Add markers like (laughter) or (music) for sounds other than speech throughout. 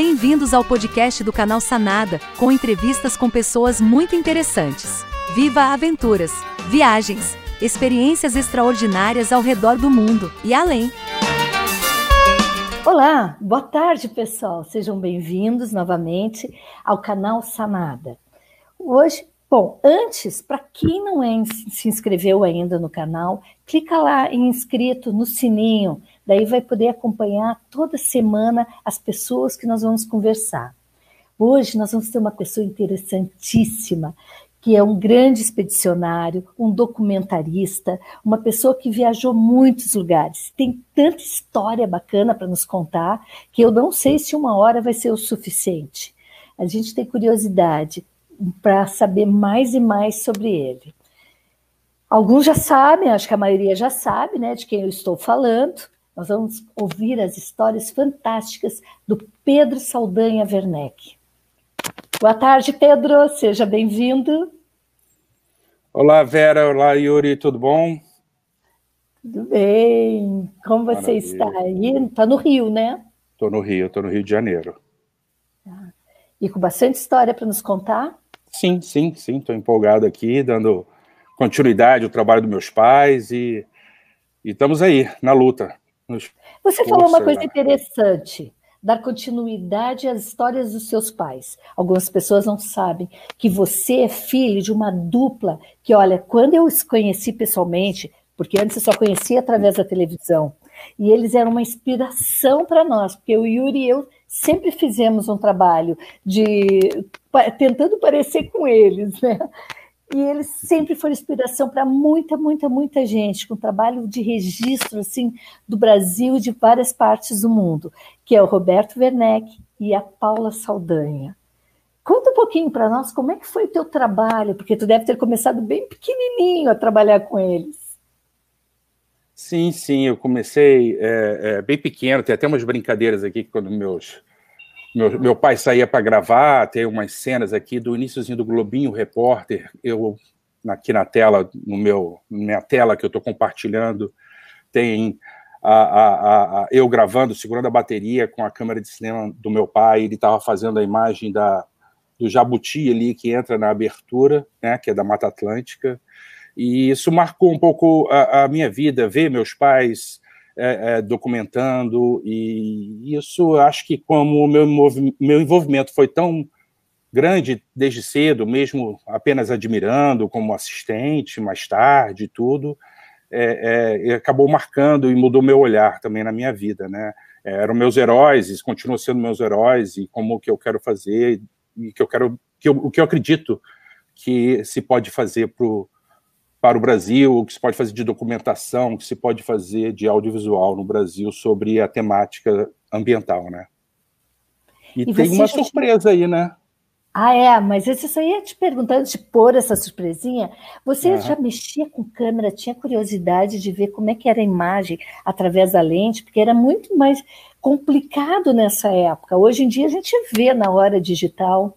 Bem-vindos ao podcast do canal Sanada, com entrevistas com pessoas muito interessantes. Viva aventuras, viagens, experiências extraordinárias ao redor do mundo e além. Olá, boa tarde, pessoal. Sejam bem-vindos novamente ao canal Sanada. Hoje, bom, antes, para quem não é, se inscreveu ainda no canal, clica lá em inscrito no sininho Daí vai poder acompanhar toda semana as pessoas que nós vamos conversar. Hoje nós vamos ter uma pessoa interessantíssima, que é um grande expedicionário, um documentarista, uma pessoa que viajou muitos lugares. Tem tanta história bacana para nos contar que eu não sei se uma hora vai ser o suficiente. A gente tem curiosidade para saber mais e mais sobre ele. Alguns já sabem, acho que a maioria já sabe, né, de quem eu estou falando. Nós vamos ouvir as histórias fantásticas do Pedro Saldanha Werneck. Boa tarde, Pedro, seja bem-vindo. Olá, Vera, olá, Yuri, tudo bom? Tudo bem. Como você Maravilha. está aí? Está no Rio, né? Estou no Rio, estou no Rio de Janeiro. Ah, e com bastante história para nos contar? Sim, sim, sim. Estou empolgado aqui, dando continuidade ao trabalho dos meus pais e, e estamos aí, na luta. Você falou uma coisa interessante, dar continuidade às histórias dos seus pais. Algumas pessoas não sabem que você é filho de uma dupla que, olha, quando eu os conheci pessoalmente, porque antes eu só conhecia através da televisão, e eles eram uma inspiração para nós, porque o Yuri e eu sempre fizemos um trabalho de tentando parecer com eles, né? E eles sempre foram inspiração para muita, muita, muita gente, com trabalho de registro assim do Brasil e de várias partes do mundo, que é o Roberto Werneck e a Paula Saldanha. Conta um pouquinho para nós como é que foi o teu trabalho, porque tu deve ter começado bem pequenininho a trabalhar com eles. Sim, sim, eu comecei é, é, bem pequeno, tem até umas brincadeiras aqui quando meus meu, meu pai saía para gravar, tem umas cenas aqui do iníciozinho do Globinho Repórter. Eu aqui na tela, no meu minha tela que eu estou compartilhando, tem a, a, a, eu gravando, segurando a bateria com a câmera de cinema do meu pai. Ele estava fazendo a imagem da do jabuti ali que entra na abertura, né, que é da Mata Atlântica. E isso marcou um pouco a, a minha vida, ver meus pais é, é, documentando, e isso acho que como o meu, meu envolvimento foi tão grande desde cedo, mesmo apenas admirando como assistente, mais tarde, tudo, é, é, acabou marcando e mudou meu olhar também na minha vida, né? É, eram meus heróis, continuam sendo meus heróis, e como que eu quero fazer, e que eu quero, que eu, o que eu acredito que se pode fazer para para o Brasil, o que se pode fazer de documentação, o que se pode fazer de audiovisual no Brasil sobre a temática ambiental, né? E, e tem uma surpresa aí, né? Ah, é, mas eu só ia te perguntando, de pôr essa surpresinha, você uhum. já mexia com câmera, tinha curiosidade de ver como é que era a imagem através da lente, porque era muito mais complicado nessa época. Hoje em dia a gente vê na hora digital.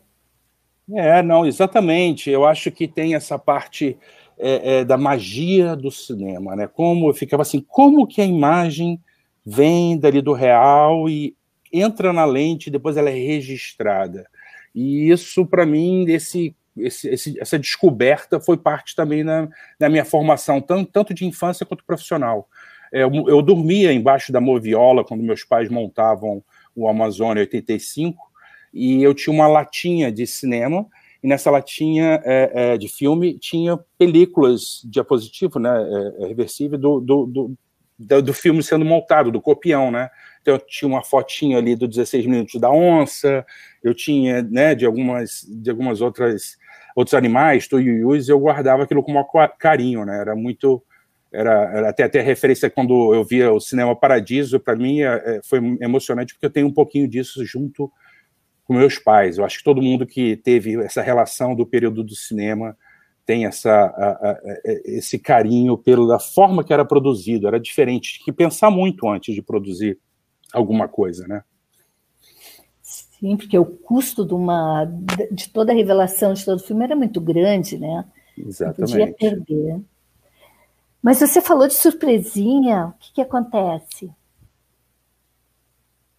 É, não, exatamente. Eu acho que tem essa parte é, é, da magia do cinema, né? Como eu ficava assim, como que a imagem vem dali do real e entra na lente e depois ela é registrada. E isso, para mim, esse, esse, essa descoberta foi parte também na, na minha formação, tanto, tanto de infância quanto profissional. É, eu, eu dormia embaixo da moviola quando meus pais montavam o Amazônia 85, e eu tinha uma latinha de cinema e nessa latinha é, é, de filme tinha películas diapositivo, né, é, é reversível, do, do, do, do, filme sendo montado, do copião, né, então eu tinha uma fotinha ali do 16 minutos da onça, eu tinha, né, de algumas, de algumas outras, outros animais, tuiuius, eu guardava aquilo com maior carinho, né, era muito, era, era até, até referência quando eu via o Cinema Paradiso, para mim é, é, foi emocionante, porque eu tenho um pouquinho disso junto com meus pais. Eu acho que todo mundo que teve essa relação do período do cinema tem essa, a, a, esse carinho pela forma que era produzido. Era diferente, tinha que pensar muito antes de produzir alguma coisa, né? Sim, porque o custo de uma de toda a revelação de todo o filme era muito grande, né? Exatamente. Não podia perder. Mas você falou de surpresinha, o que, que acontece?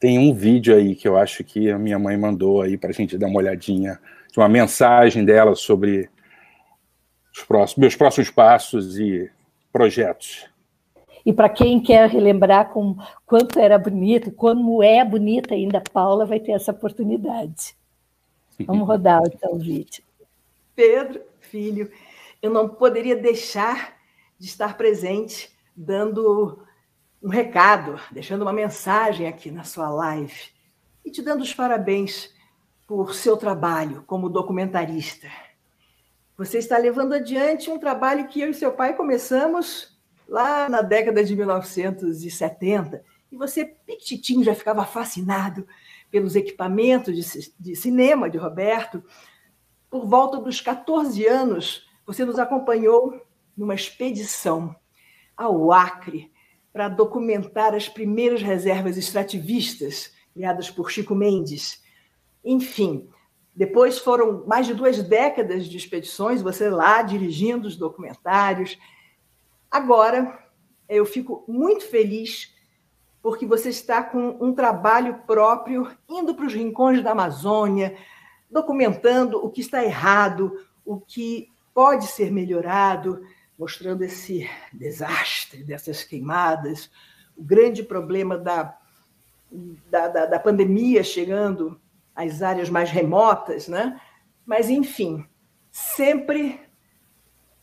Tem um vídeo aí que eu acho que a minha mãe mandou aí para a gente dar uma olhadinha, de uma mensagem dela sobre os próximos, meus próximos passos e projetos. E para quem quer relembrar com quanto era bonita, como é bonita ainda a Paula, vai ter essa oportunidade. Vamos rodar então o vídeo. Pedro, filho, eu não poderia deixar de estar presente, dando um recado, deixando uma mensagem aqui na sua live e te dando os parabéns por seu trabalho como documentarista. Você está levando adiante um trabalho que eu e seu pai começamos lá na década de 1970. E você, piquititinho, já ficava fascinado pelos equipamentos de, de cinema de Roberto. Por volta dos 14 anos, você nos acompanhou numa expedição ao Acre para documentar as primeiras reservas extrativistas criadas por Chico Mendes. Enfim, depois foram mais de duas décadas de expedições, você lá dirigindo os documentários. Agora, eu fico muito feliz porque você está com um trabalho próprio, indo para os rincões da Amazônia, documentando o que está errado, o que pode ser melhorado, mostrando esse desastre dessas queimadas, o grande problema da, da, da, da pandemia chegando às áreas mais remotas, né? Mas, enfim, sempre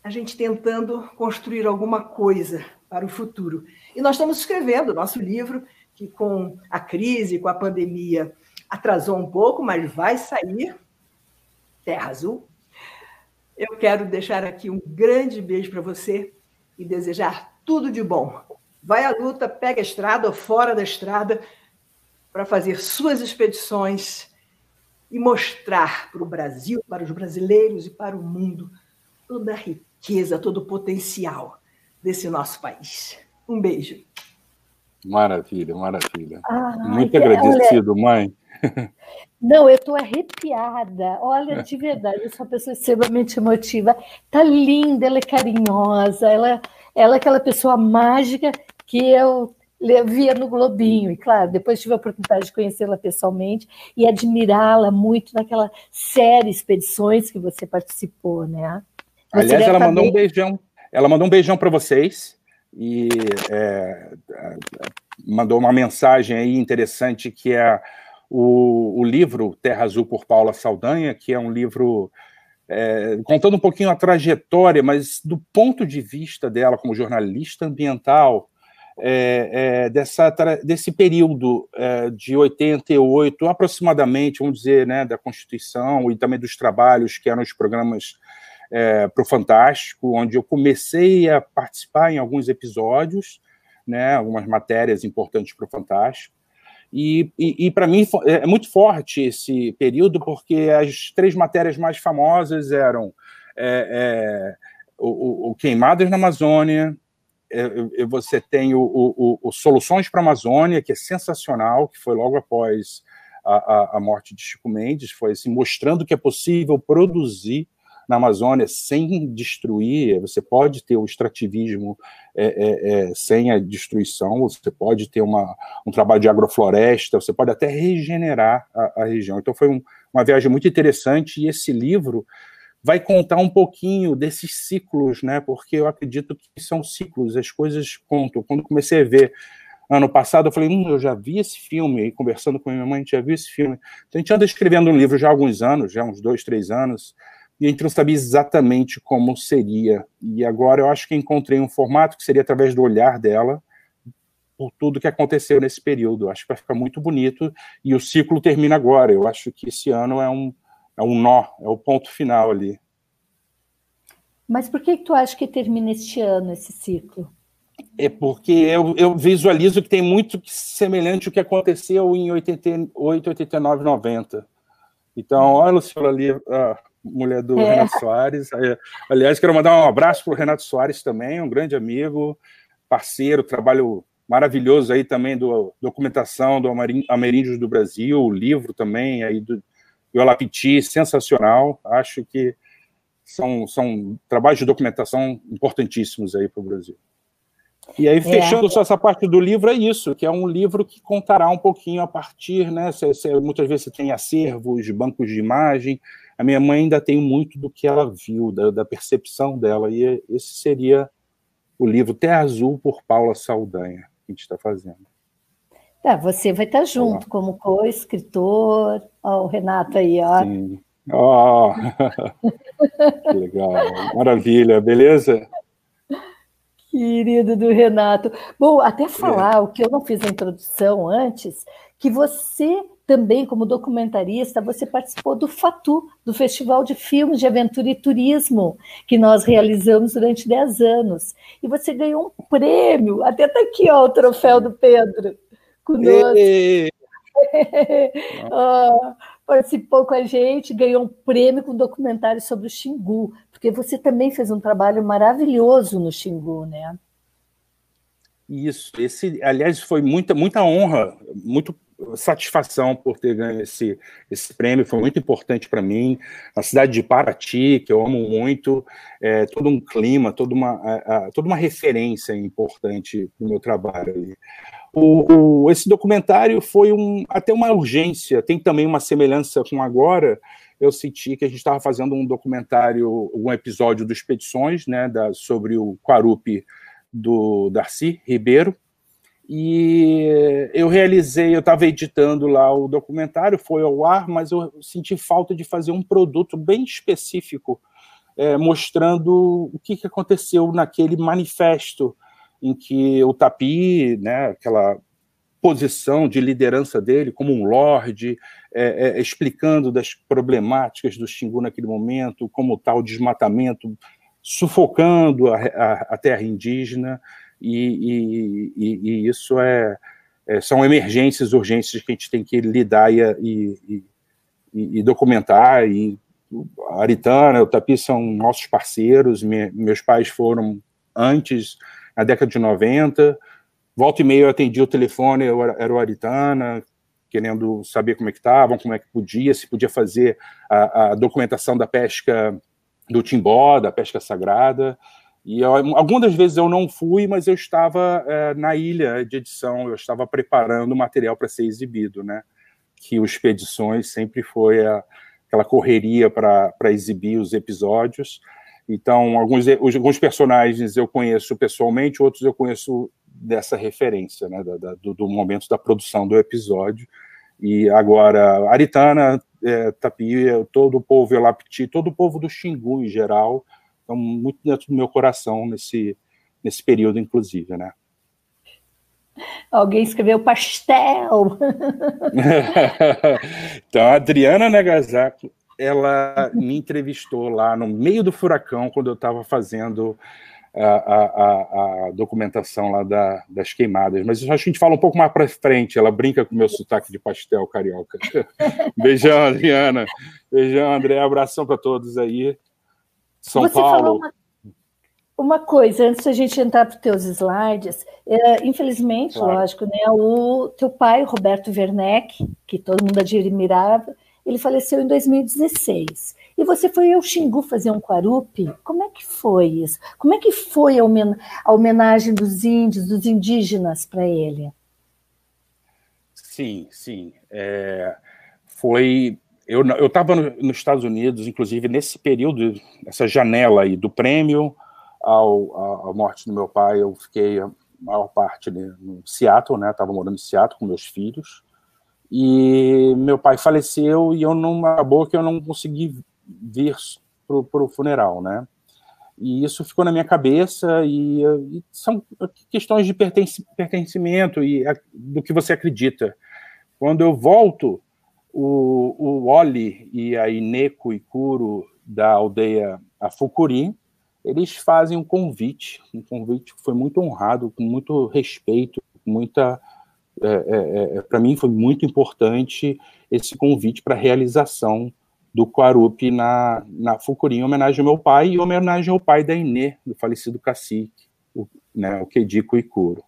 a gente tentando construir alguma coisa para o futuro. E nós estamos escrevendo nosso livro, que com a crise, com a pandemia, atrasou um pouco, mas vai sair. Terra Azul. Eu quero deixar aqui um grande beijo para você e desejar tudo de bom. Vai à luta, pega a estrada ou fora da estrada para fazer suas expedições e mostrar para o Brasil, para os brasileiros e para o mundo toda a riqueza, todo o potencial desse nosso país. Um beijo. Maravilha, maravilha. Ah, Muito agradecido, olha, mãe. Não, eu estou arrepiada. Olha, de verdade, eu sou uma pessoa extremamente emotiva. Tá linda, ela é carinhosa, ela, ela é aquela pessoa mágica que eu via no Globinho. E, claro, depois tive a oportunidade de conhecê-la pessoalmente e admirá-la muito naquela série Expedições que você participou, né? Você Aliás, ela mandou um beijão. Ela mandou um beijão para vocês e é, é, mandou uma mensagem aí interessante que é o, o, livro Terra Azul por Paula Saldanha, que é um livro é, contando um pouquinho a trajetória, mas do ponto de vista dela como jornalista ambiental, é, é, dessa, desse período é, de 88, aproximadamente, vamos dizer, né, da Constituição e também dos trabalhos que eram os programas é, para o Fantástico, onde eu comecei a participar em alguns episódios, né, algumas matérias importantes para o Fantástico. E, e, e para mim é muito forte esse período, porque as três matérias mais famosas eram é, é, o, o, Queimadas na Amazônia, é, você tem o, o, o Soluções para a Amazônia, que é sensacional, que foi logo após a, a, a morte de Chico Mendes, foi assim, mostrando que é possível produzir na Amazônia sem destruir, você pode ter o extrativismo é, é, é, sem a destruição, você pode ter uma, um trabalho de agrofloresta, você pode até regenerar a, a região. Então foi um, uma viagem muito interessante e esse livro vai contar um pouquinho desses ciclos, né? Porque eu acredito que são ciclos, as coisas contam. Quando comecei a ver ano passado, eu falei, hum, eu já vi esse filme, e conversando com minha mãe, a gente já viu esse filme. Então, a gente anda escrevendo um livro já há alguns anos, já uns dois, três anos, e a gente não sabia exatamente como seria. E agora eu acho que encontrei um formato que seria através do olhar dela, por tudo que aconteceu nesse período. Eu acho que vai ficar muito bonito e o ciclo termina agora. Eu acho que esse ano é um, é um nó, é o ponto final ali. Mas por que, tu acha que termina este ano esse ciclo? É porque eu, eu visualizo que tem muito semelhante ao que aconteceu em 88, 89, 90. Então, olha, Luciano, ali, mulher do é. Renato Soares. Aliás, quero mandar um abraço para o Renato Soares também, um grande amigo, parceiro, trabalho maravilhoso aí também do documentação do Ameríndios do Brasil, o livro também aí do Yolapiti, sensacional. Acho que são, são trabalhos de documentação importantíssimos aí para o Brasil. E aí, é. fechando é. só essa parte do livro, é isso, que é um livro que contará um pouquinho a partir, né? Muitas vezes você tem acervos, bancos de imagem. A minha mãe ainda tem muito do que ela viu, da, da percepção dela, e esse seria o livro Terra Azul por Paula Saldanha, que a gente está fazendo. É, você vai estar junto Olá. como co-escritor. Ó, o Renato aí, ó. Sim. Oh, (laughs) que legal, maravilha, beleza? Querido do Renato. Bom, até falar é. o que eu não fiz a introdução antes, que você também, como documentarista, você participou do FATU, do Festival de Filmes de Aventura e Turismo, que nós realizamos durante 10 anos. E você ganhou um prêmio, até está aqui ó, o troféu do Pedro, conosco. oh, (laughs) participou com a gente, ganhou um prêmio com um documentário sobre o Xingu, porque você também fez um trabalho maravilhoso no Xingu, né? Isso, esse, aliás, foi muita, muita honra, muito satisfação por ter ganho esse, esse prêmio, foi muito importante para mim. A cidade de Paraty, que eu amo muito, é, todo um clima, toda uma, a, a, toda uma referência importante no meu trabalho. O, o, esse documentário foi um, até uma urgência, tem também uma semelhança com agora. Eu senti que a gente estava fazendo um documentário, um episódio do Expedições, né, da, sobre o Quarupi do Darcy Ribeiro, e eu realizei, eu estava editando lá o documentário, foi ao ar, mas eu senti falta de fazer um produto bem específico, é, mostrando o que, que aconteceu naquele manifesto em que o Tapi, né, aquela posição de liderança dele como um lorde, é, é, explicando das problemáticas do Xingu naquele momento, como tal desmatamento sufocando a, a, a terra indígena, e, e, e isso é, é, são emergências, urgências que a gente tem que lidar e, e documentar, e a Aritana, o Tapi são nossos parceiros, me, meus pais foram antes na década de 90. Volta e meia eu atendi o telefone, eu era o Aritana, querendo saber como é que estavam, como é que podia, se podia fazer a, a documentação da pesca do timbó, da pesca sagrada. E eu, algumas vezes eu não fui, mas eu estava é, na ilha de edição, eu estava preparando o material para ser exibido, né? Que o Expedições sempre foi a, aquela correria para exibir os episódios. Então, alguns, alguns personagens eu conheço pessoalmente, outros eu conheço dessa referência, né, da, da, do, do, momento da produção do episódio. E agora, Aritana, é, Tapia, todo o povo Elapti, todo o povo do Xingu em geral, estão muito dentro do meu coração nesse, nesse período, inclusive, né. (laughs) Alguém escreveu pastel. (laughs) então, a Adriana Nagasaki ela me entrevistou lá no meio do furacão, quando eu estava fazendo a, a, a, documentação lá da, das queimadas. Mas acho que a gente fala um pouco mais para frente. Ela brinca com o meu sotaque de pastel carioca. (laughs) Beijão, Adriana. Beijão, André. Abração para todos aí. São Você Paulo. Uma, uma, coisa, antes da gente entrar para os teus slides, é, infelizmente, claro. lógico, né, o teu pai, Roberto Werneck, que todo mundo admirava, ele faleceu em 2016. E você foi ao Xingu fazer um quarupi? Como é que foi isso? Como é que foi a, homenagem dos índios, dos indígenas para ele? Sim, sim. É, foi. Eu estava no, nos Estados Unidos, inclusive nesse período, essa janela aí do prêmio ao, à morte do meu pai, eu fiquei a maior parte né, no Seattle, né? Estava morando em Seattle com meus filhos. E meu pai faleceu e eu não acabou que eu não consegui vir para o funeral, né? E isso ficou na minha cabeça e, e são questões de pertencimento e a, do que você acredita. Quando eu volto, o, o Oli e a Ineko Ikuro da aldeia Afukuri, eles fazem um convite, um convite que foi muito honrado, com muito respeito, muita é, é, é para mim foi muito importante esse convite para a realização do Quarupi na, na Fucuri, em homenagem ao meu pai e homenagem ao pai da Inê, do falecido cacique, o, né, o Kediko Ikuro.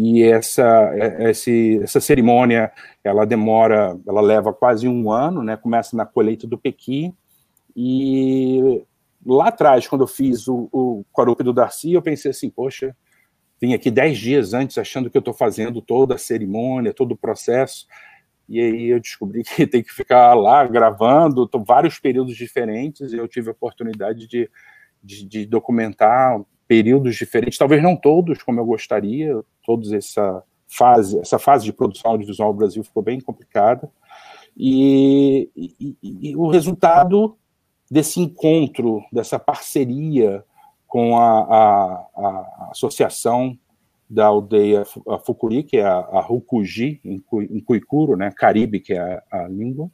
E essa, é, esse, essa cerimônia, ela demora, ela leva quase um ano, né, começa na colheita do Pequi, e lá atrás, quando eu fiz o, o do Darcy, eu pensei assim, poxa, vim aqui dez dias antes achando que eu estou fazendo toda a cerimônia, todo o processo, e aí eu descobri que tem que ficar lá gravando, tô, vários períodos diferentes, e eu tive a oportunidade de, de, de, documentar períodos diferentes, talvez não todos como eu gostaria, todos essa fase, essa fase de produção audiovisual no Brasil ficou bem complicada, e, e, e o resultado desse encontro, dessa parceria com a, a, a associação da aldeia Fukuri, que é a, a Rukuji, em, Kuikuro, né, Caribe, que é a, a língua,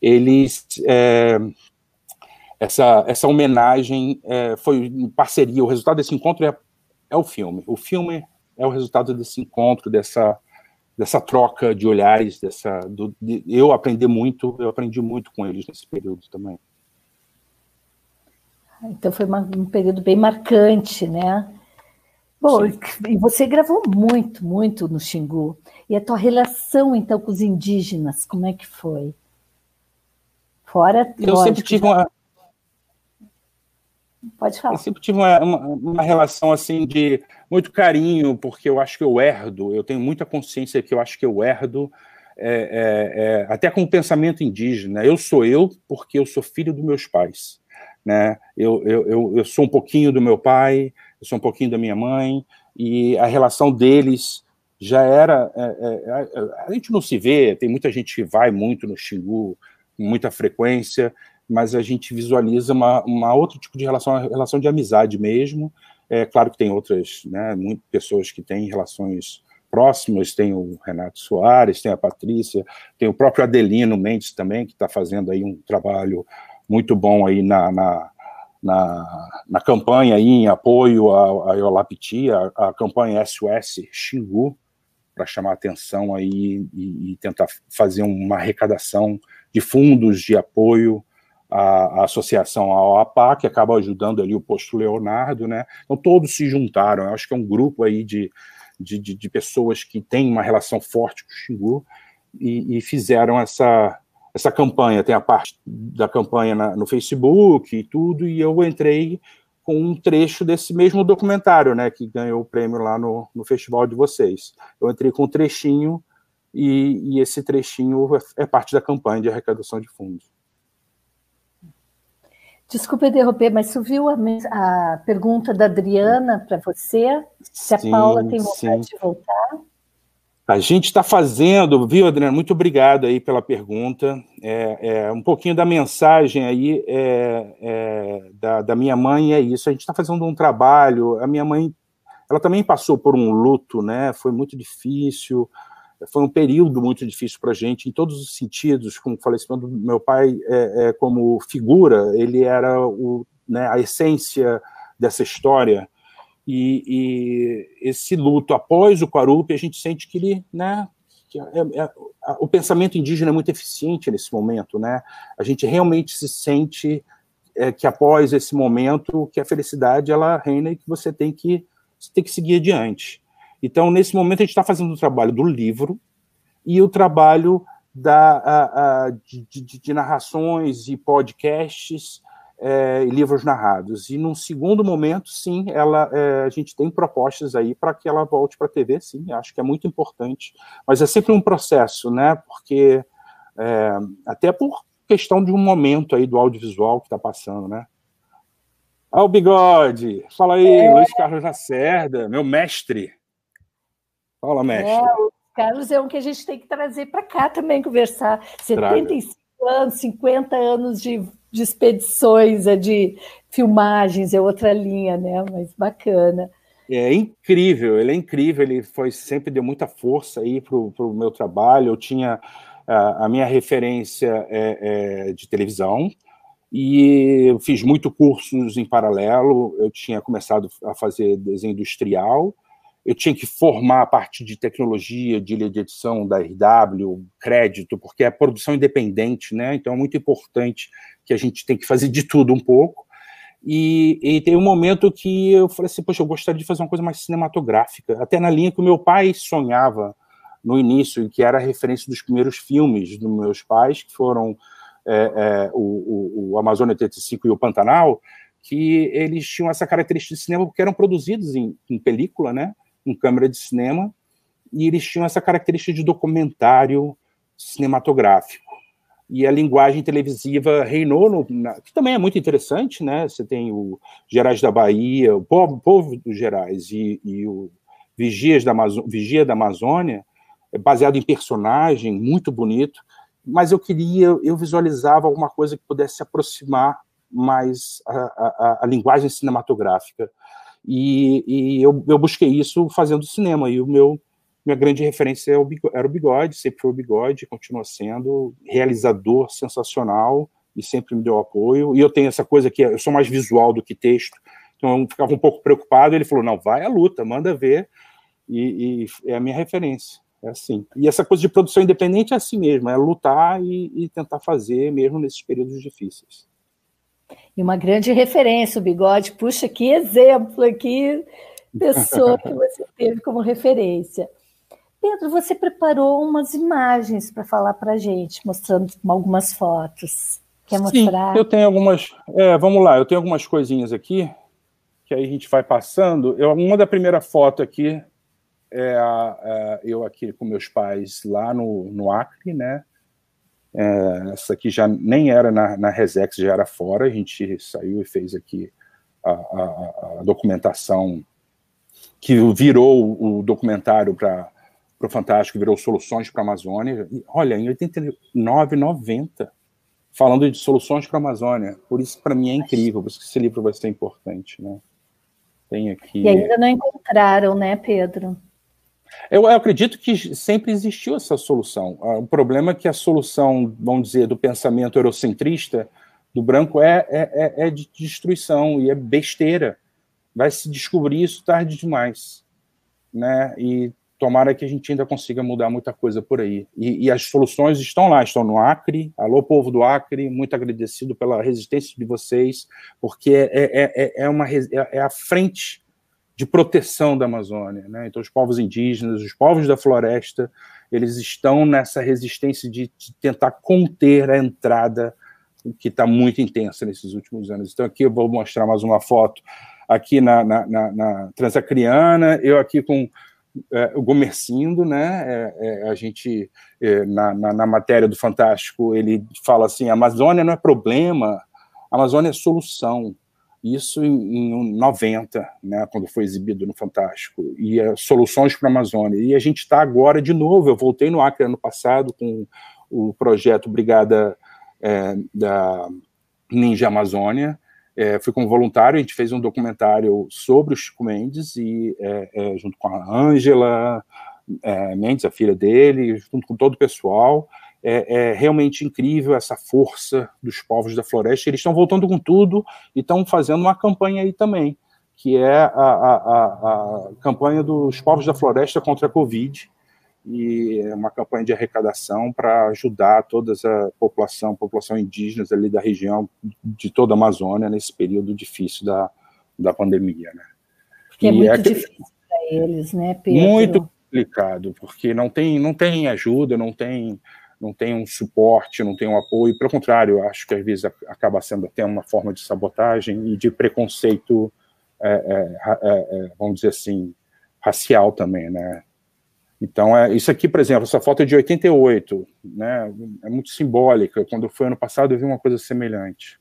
eles, é, essa, essa homenagem é, foi em parceria, o resultado desse encontro é, é o filme, o filme é o resultado desse encontro, dessa, dessa troca de olhares, dessa, do, de, eu aprendi muito, eu aprendi muito com eles nesse período também. Então foi uma, um período bem marcante, né? Bom, Sim. e você gravou muito, muito no Xingu. E a tua relação, então, com os indígenas, como é que foi? Fora. Eu lógico, sempre tive uma. Pode falar. Eu sempre tive uma, uma, uma, relação assim de muito carinho, porque eu acho que eu herdo, eu tenho muita consciência que eu acho que eu herdo, é, é, é, até com o pensamento indígena. Eu sou eu porque eu sou filho dos meus pais. Né? Eu, eu, eu, eu sou um pouquinho do meu pai, eu sou um pouquinho da minha mãe, e a relação deles já era. É, é, a gente não se vê, tem muita gente que vai muito no Xingu, com muita frequência, mas a gente visualiza uma, uma outro tipo de relação, relação de amizade mesmo. É claro que tem outras, né, muitas pessoas que têm relações próximas, tem o Renato Soares, tem a Patrícia, tem o próprio Adelino Mendes também, que está fazendo aí um trabalho muito bom aí na, na, na, na campanha aí em apoio a, a Iolapiti, a, a campanha SOS Xingu, para chamar atenção aí e, e, tentar fazer uma arrecadação de fundos de apoio à, à associação a OAPA, que acaba ajudando ali o posto Leonardo, né? Então todos se juntaram, eu acho que é um grupo aí de, de, de, de pessoas que têm uma relação forte com o Xingu e, e fizeram essa, essa campanha, tem a parte da campanha na, no Facebook e tudo, e eu entrei com um trecho desse mesmo documentário, né, que ganhou o prêmio lá no, no festival de vocês. Eu entrei com um trechinho, e, e esse trechinho é, é parte da campanha de arrecadação de fundos. Desculpa interromper, mas você viu a, a pergunta da Adriana para você? Se a sim, Paula tem vontade sim. de voltar? A gente está fazendo, viu, Adriana? Muito obrigado aí pela pergunta. É, é um pouquinho da mensagem aí é, é, da, da, minha mãe é isso. A gente está fazendo um trabalho. A minha mãe, ela também passou por um luto, né? Foi muito difícil. Foi um período muito difícil para a gente, em todos os sentidos. Com o falecimento do meu pai, é, é, como figura, ele era o, né, a essência dessa história. E, e, esse luto após o Quarupi, a gente sente que ele, né, que é, é, o pensamento indígena é muito eficiente nesse momento, né? A gente realmente se sente é, que após esse momento, que a felicidade ela reina e que você tem que você tem que seguir adiante. Então, nesse momento, a gente está fazendo o trabalho do livro e o trabalho da, a, a, de, de, de narrações e podcasts é, livros narrados. E num segundo momento, sim, ela, é, a gente tem propostas aí para que ela volte para a TV, sim, acho que é muito importante. Mas é sempre um processo, né? Porque é, até por questão de um momento aí do audiovisual que está passando, né? Ah, o bigode! Fala aí, é. Luiz Carlos Lacerda, meu mestre. Fala, mestre. É, o Carlos é um que a gente tem que trazer para cá também conversar. 75 Traga. anos, 50 anos de de expedições, é de filmagens, é outra linha, né? Mas bacana. É incrível, ele é incrível, ele foi sempre deu muita força aí para o meu trabalho. Eu tinha a, a minha referência é, é, de televisão e eu fiz muito cursos em paralelo. Eu tinha começado a fazer desenho industrial eu tinha que formar a parte de tecnologia, de ilha de edição da RW, crédito, porque é produção independente, né? Então é muito importante que a gente tem que fazer de tudo um pouco. E, e tem um momento que eu falei assim, poxa, eu gostaria de fazer uma coisa mais cinematográfica, até na linha que o meu pai sonhava no início, que era a referência dos primeiros filmes dos meus pais, que foram é, é, o, o, o Amazônia 85 e o Pantanal, que eles tinham essa característica de cinema porque eram produzidos em, em película, né? Com câmera de cinema, e eles tinham essa característica de documentário cinematográfico. E a linguagem televisiva reinou, no, na, que também é muito interessante, né? Você tem o Gerais da Bahia, o povo, o povo dos Gerais e, e o Vigias da Vigia da Amazônia, é baseado em personagem, muito bonito, mas eu queria, eu visualizava alguma coisa que pudesse se aproximar mais a, a, a linguagem cinematográfica. E, e eu, eu, busquei isso fazendo cinema, e o meu minha grande referência é era o Bigode, sempre foi o Bigode, continua sendo realizador sensacional e sempre me deu apoio. E eu tenho essa coisa que eu sou mais visual do que texto, então eu ficava um pouco preocupado. Ele falou: não, vai à luta, manda ver, e, e é a minha referência. É assim. E essa coisa de produção independente é assim mesmo, é lutar e, e tentar fazer mesmo nesses períodos difíceis. E uma grande referência, o Bigode, puxa, que exemplo aqui, pessoa que você teve como referência. Pedro, você preparou umas imagens para falar para a gente, mostrando algumas fotos. Quer mostrar? Sim, eu tenho algumas. É, vamos lá, eu tenho algumas coisinhas aqui, que aí a gente vai passando. Eu, uma da primeira foto aqui é a, a, eu aqui com meus pais lá no, no Acre, né? É, essa aqui já nem era na, na Resex, já era fora. A gente saiu e fez aqui a, a, a documentação que virou o documentário para o Fantástico, virou Soluções para a Amazônia. E, olha, em 89, 90, falando de soluções para a Amazônia. Por isso, para mim, é incrível, por isso que esse livro vai ser importante. Né? Tem aqui... E ainda não encontraram, né, Pedro? Eu, eu, acredito que sempre existiu essa solução. Ah, o problema é que a solução, vamos dizer, do pensamento eurocentrista do branco é, é, é, é de destruição e é besteira. Vai se descobrir isso tarde demais. Né? E tomara que a gente ainda consiga mudar muita coisa por aí. E, e, as soluções estão lá, estão no Acre. Alô, povo do Acre, muito agradecido pela resistência de vocês, porque é, é, é, é uma, é, é a frente de proteção da Amazônia. Né? Então, os povos indígenas, os povos da floresta, eles estão nessa resistência de, tentar conter a entrada que está muito intensa nesses últimos anos. Então, aqui eu vou mostrar mais uma foto aqui na, na, na, na Transacriana, eu aqui com é, o Gomercindo, né? É, é, a gente, é, na, na, matéria do Fantástico, ele fala assim: a Amazônia não é problema, a Amazônia é solução. Isso em, em 90, né, quando foi exibido no Fantástico, e é, soluções para a Amazônia. E a gente está agora de novo. Eu voltei no Acre ano passado com o projeto Brigada é, da Ninja Amazônia. É, fui como voluntário, a gente fez um documentário sobre o Chico Mendes, e, é, é, junto com a Ângela é, Mendes, a filha dele, junto com todo o pessoal é, é, realmente incrível essa força dos povos da floresta. Eles estão voltando com tudo e estão fazendo uma campanha aí também, que é a, a, a, a campanha dos povos da floresta contra a Covid. E é uma campanha de arrecadação para ajudar toda a população, população indígena ali da região, de toda a Amazônia, nesse período difícil da, da pandemia. Né? Porque é muito é difícil para eles, né, Pedro? Muito complicado, porque não tem, não tem ajuda, não tem não tem um suporte, não tem um apoio. Pelo contrário, acho que às vezes acaba sendo até uma forma de sabotagem e de preconceito, é, é, é, é, vamos dizer assim, racial também, né? Então, é, isso aqui, por exemplo, essa foto é de 88, né? É muito simbólica. Quando foi ano passado, eu vi uma coisa semelhante.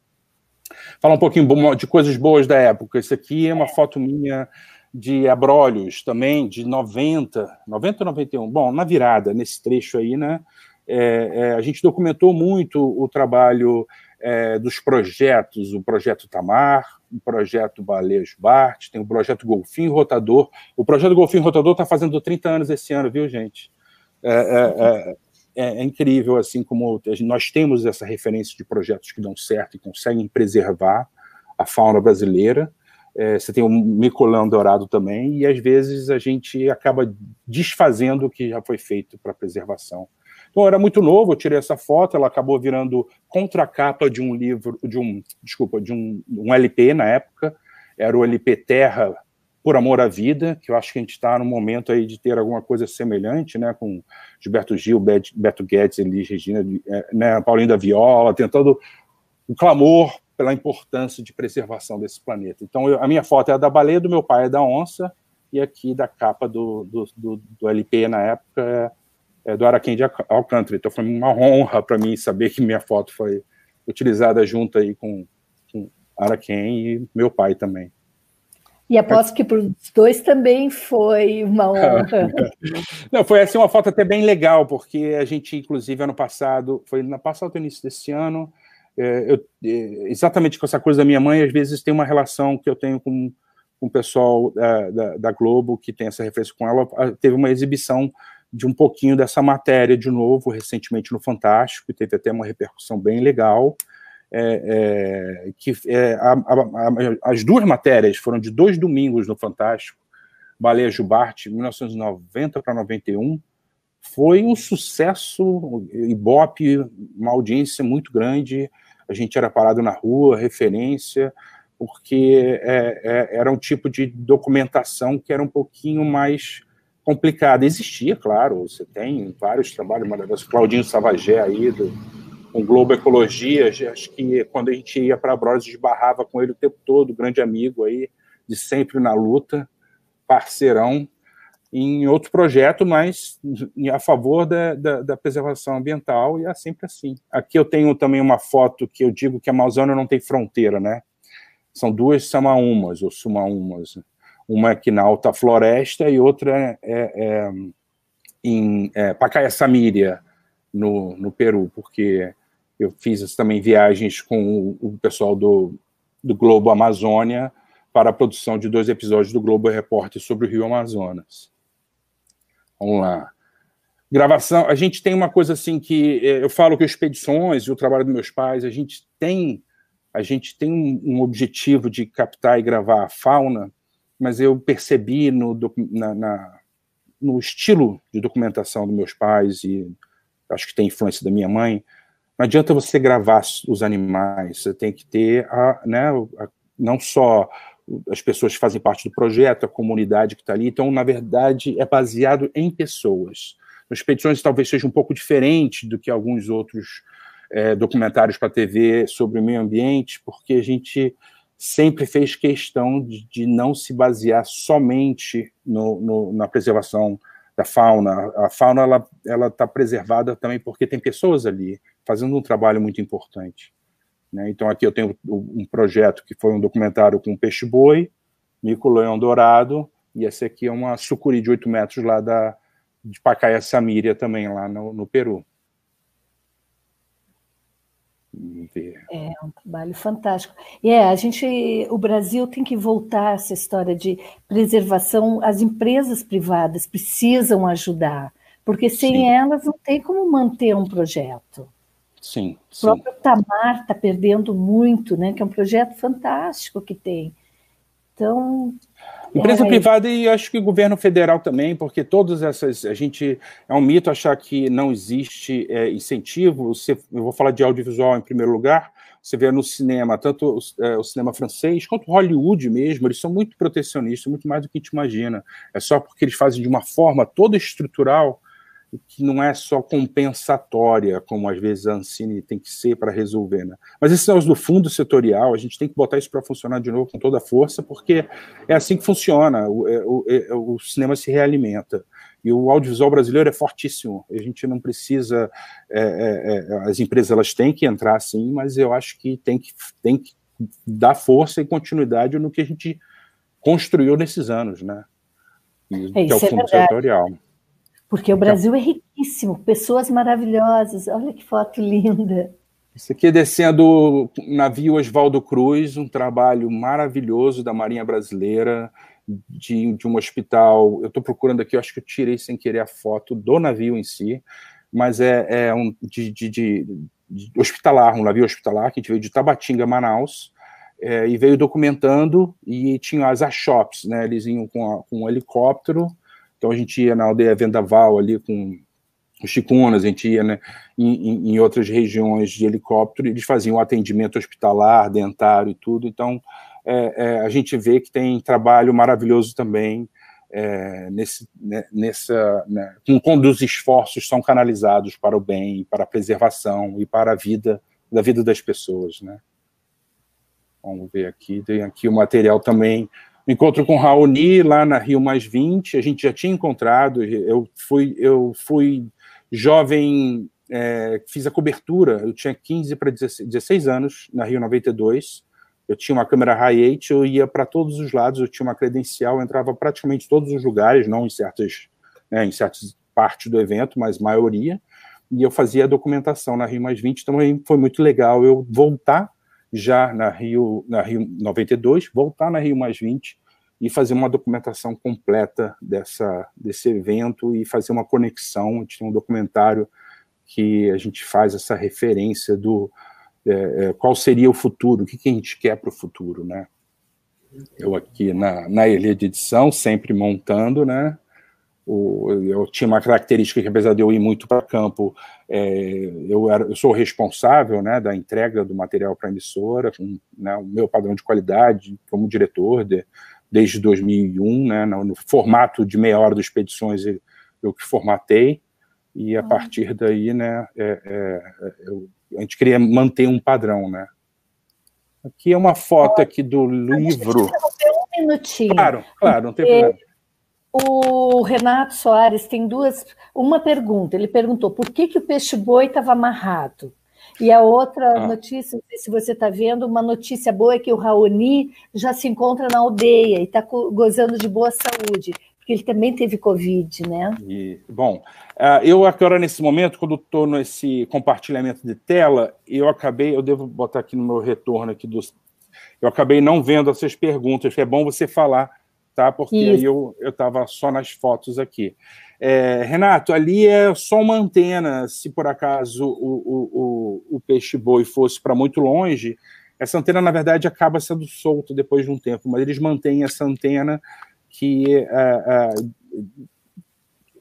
Falar um pouquinho de coisas boas da época. Isso aqui é uma foto minha de Abrolhos também, de 90, 90 ou 91. Bom, na virada, nesse trecho aí, né? É, é, a gente documentou muito o trabalho é, dos projetos, o projeto Tamar, o projeto Baleias Bart, tem o projeto Golfinho Rotador. O projeto Golfinho Rotador está fazendo 30 anos esse ano, viu, gente? É, é, é, é, incrível, assim, como nós temos essa referência de projetos que dão certo e conseguem preservar a fauna brasileira. você tem o Micolão Dourado também, e às vezes a gente acaba desfazendo o que já foi feito para preservação. Então, eu era muito novo, eu tirei essa foto, ela acabou virando contracapa de um livro, de um, desculpa, de um, um LP na época, era o LP Terra por Amor à Vida, que eu acho que a gente está no momento aí de ter alguma coisa semelhante, né, com Gilberto Gil, Beto Guedes, Elis Regina, é, né, Paulinho da Viola, tentando o clamor pela importância de preservação desse planeta. Então, eu, a minha foto é a da baleia, do meu pai é da onça, e aqui da capa do, do, do, do LP na época é, é do Araquém de Alcântara. Então foi uma honra para mim saber que minha foto foi utilizada junto aí com, com Araquém e meu pai também. E aposto que para os dois também foi uma (laughs) honra. Não, foi assim uma foto até bem legal, porque a gente, inclusive, ano passado, foi no passado início desse ano, é, eu, é, exatamente com essa coisa da minha mãe, às vezes tem uma relação que eu tenho com, com o pessoal da, da, da Globo, que tem essa referência com ela, teve uma exibição de um pouquinho dessa matéria de novo, recentemente no Fantástico, e teve até uma repercussão bem legal, é, é, que é, a, a, a, as duas matérias foram de dois domingos no Fantástico, Baleia Jubarte, 1990 para 91, foi um sucesso, Ibope, uma audiência muito grande, a gente era parado na rua, referência, porque é, é, era um tipo de documentação que era um pouquinho mais complicada. Existia, claro, você tem vários trabalhos maravilhosos, Claudinho Savagé aí, do, com Globo Ecologia, acho que quando a gente ia para a Bros, esbarrava com ele o tempo todo, grande amigo aí, de sempre na luta, parceirão, em outro projeto, mas a favor da, da, da, preservação ambiental, e é sempre assim. Aqui eu tenho também uma foto que eu digo que a Amazônia não tem fronteira, né? São duas samaumas, ou sumaumas. Uma aqui na Alta Floresta e outra é, é em é, Pacaiaçamíria, no, no Peru, porque eu fiz também viagens com o, pessoal do, do Globo Amazônia para a produção de dois episódios do Globo Repórter sobre o Rio Amazonas. Vamos lá. Gravação, a gente tem uma coisa assim que eu falo que expedições e o trabalho dos meus pais, a gente tem a gente tem um objetivo de captar e gravar a fauna, mas eu percebi no, na, na, no estilo de documentação dos meus pais e acho que tem influência da minha mãe, não adianta você gravar os animais, você tem que ter a, né, a, não só as pessoas que fazem parte do projeto, a comunidade que está ali. Então, na verdade, é baseado em pessoas. As expedições talvez seja um pouco diferente do que alguns outros é, documentários para TV sobre o meio ambiente, porque a gente sempre fez questão de, de não se basear somente no, no, na preservação da fauna. A fauna ela ela está preservada também porque tem pessoas ali fazendo um trabalho muito importante. Né? Então aqui eu tenho um projeto que foi um documentário com peixe-boi, mico-leão dourado, e esse aqui é uma sucuri de 8 metros lá da, de Pacaya Samíria também, lá no, no Peru. É um trabalho fantástico. E é, a gente, o Brasil tem que voltar a essa história de preservação. As empresas privadas precisam ajudar, porque sem Sim. elas não tem como manter um projeto. Sim. sim. O próprio Tamar está perdendo muito, né? Que é um projeto fantástico que tem. Então. Empresa é, privada e acho que governo federal também, porque todas essas. A gente. É um mito achar que não existe é, incentivo. Você, eu vou falar de audiovisual em primeiro lugar. Você vê no cinema, tanto o, é, o cinema francês quanto Hollywood mesmo, eles são muito protecionistas, muito mais do que a gente imagina. É só porque eles fazem de uma forma toda estrutural que não é só compensatória, como às vezes a Ancine tem que ser para resolver. Né? Mas esses são os do fundo setorial, a gente tem que botar isso para funcionar de novo com toda a força, porque é assim que funciona, o, é, o, é, o cinema se realimenta. E o audiovisual brasileiro é fortíssimo, a gente não precisa, é, é, é, as empresas elas têm que entrar sim, mas eu acho que tem que, tem que dar força e continuidade no que a gente construiu nesses anos, né? E, que é o fundo setorial. Porque o então. Brasil então, é riquíssimo, pessoas maravilhosas. Olha que foto linda. Isso aqui é descendo o navio Oswaldo Cruz, um trabalho maravilhoso da Marinha Brasileira, de, de um hospital. Eu estou procurando aqui, acho que eu tirei sem querer a foto do navio em si, mas é, é um de, de, de, de hospitalar, um navio hospitalar que a gente veio de Tabatinga, Manaus, é, e veio documentando, e tinha as shops, né? Eles iam com, a, com um helicóptero então a gente ia na aldeia Vendaval ali com os chicunas, a gente ia né, em, em, outras regiões de helicóptero, eles faziam atendimento hospitalar, dentário e tudo. Então é, é, a gente vê que tem trabalho maravilhoso também é, nesse, né, nessa, né, quando os esforços são canalizados para o bem, para a preservação e para a vida da vida das pessoas, né? Vamos ver aqui, tem aqui o material também encontro com Raoni lá na Rio Mais 20, a gente já tinha encontrado, eu fui, eu fui jovem, é, fiz a cobertura, eu tinha 15 para 16 anos, na Rio 92, eu tinha uma câmera high-8, eu ia para todos os lados, eu tinha uma credencial, entrava praticamente todos os lugares, não em certas, né, em certas partes do evento, mas maioria, e eu fazia a documentação na Rio Mais 20, também foi muito legal eu voltar já na Rio, na Rio 92, voltar na Rio Mais 20 e fazer uma documentação completa dessa, desse evento e fazer uma conexão. A gente tem um documentário que a gente faz essa referência do é, é, qual seria o futuro, o que, que a gente quer para o futuro, né? Eu aqui na, na ilha de edição, sempre montando, né? O, eu tinha uma característica que, apesar de eu ir muito para campo, é, eu, era, eu sou responsável né, da entrega do material para a emissora, com né, o meu padrão de qualidade como diretor de, desde 2001, né, no, no, formato de meia hora do Expedições eu, eu que formatei, e a partir daí né, é, é, eu, a gente queria manter um padrão. Né. Aqui é uma foto aqui do livro. Um minutinho. Claro, claro, não tem problema o Renato Soares tem duas. Uma pergunta: ele perguntou por que, que o peixe-boi estava amarrado. E a outra ah. notícia, não sei se você está vendo, uma notícia boa é que o Raoni já se encontra na aldeia e está gozando de boa saúde, porque ele também teve Covid, né? E, bom, uh, eu agora nesse momento, quando estou nesse compartilhamento de tela, eu acabei, eu devo botar aqui no meu retorno aqui dos. Eu acabei não vendo essas perguntas, é bom você falar tá? Porque Isso. aí eu estava só nas fotos aqui. É, Renato, ali é só uma antena. Se por acaso o, o, o, o peixe-boi fosse para muito longe, essa antena, na verdade, acaba sendo solta depois de um tempo, mas eles mantêm essa antena que é, é,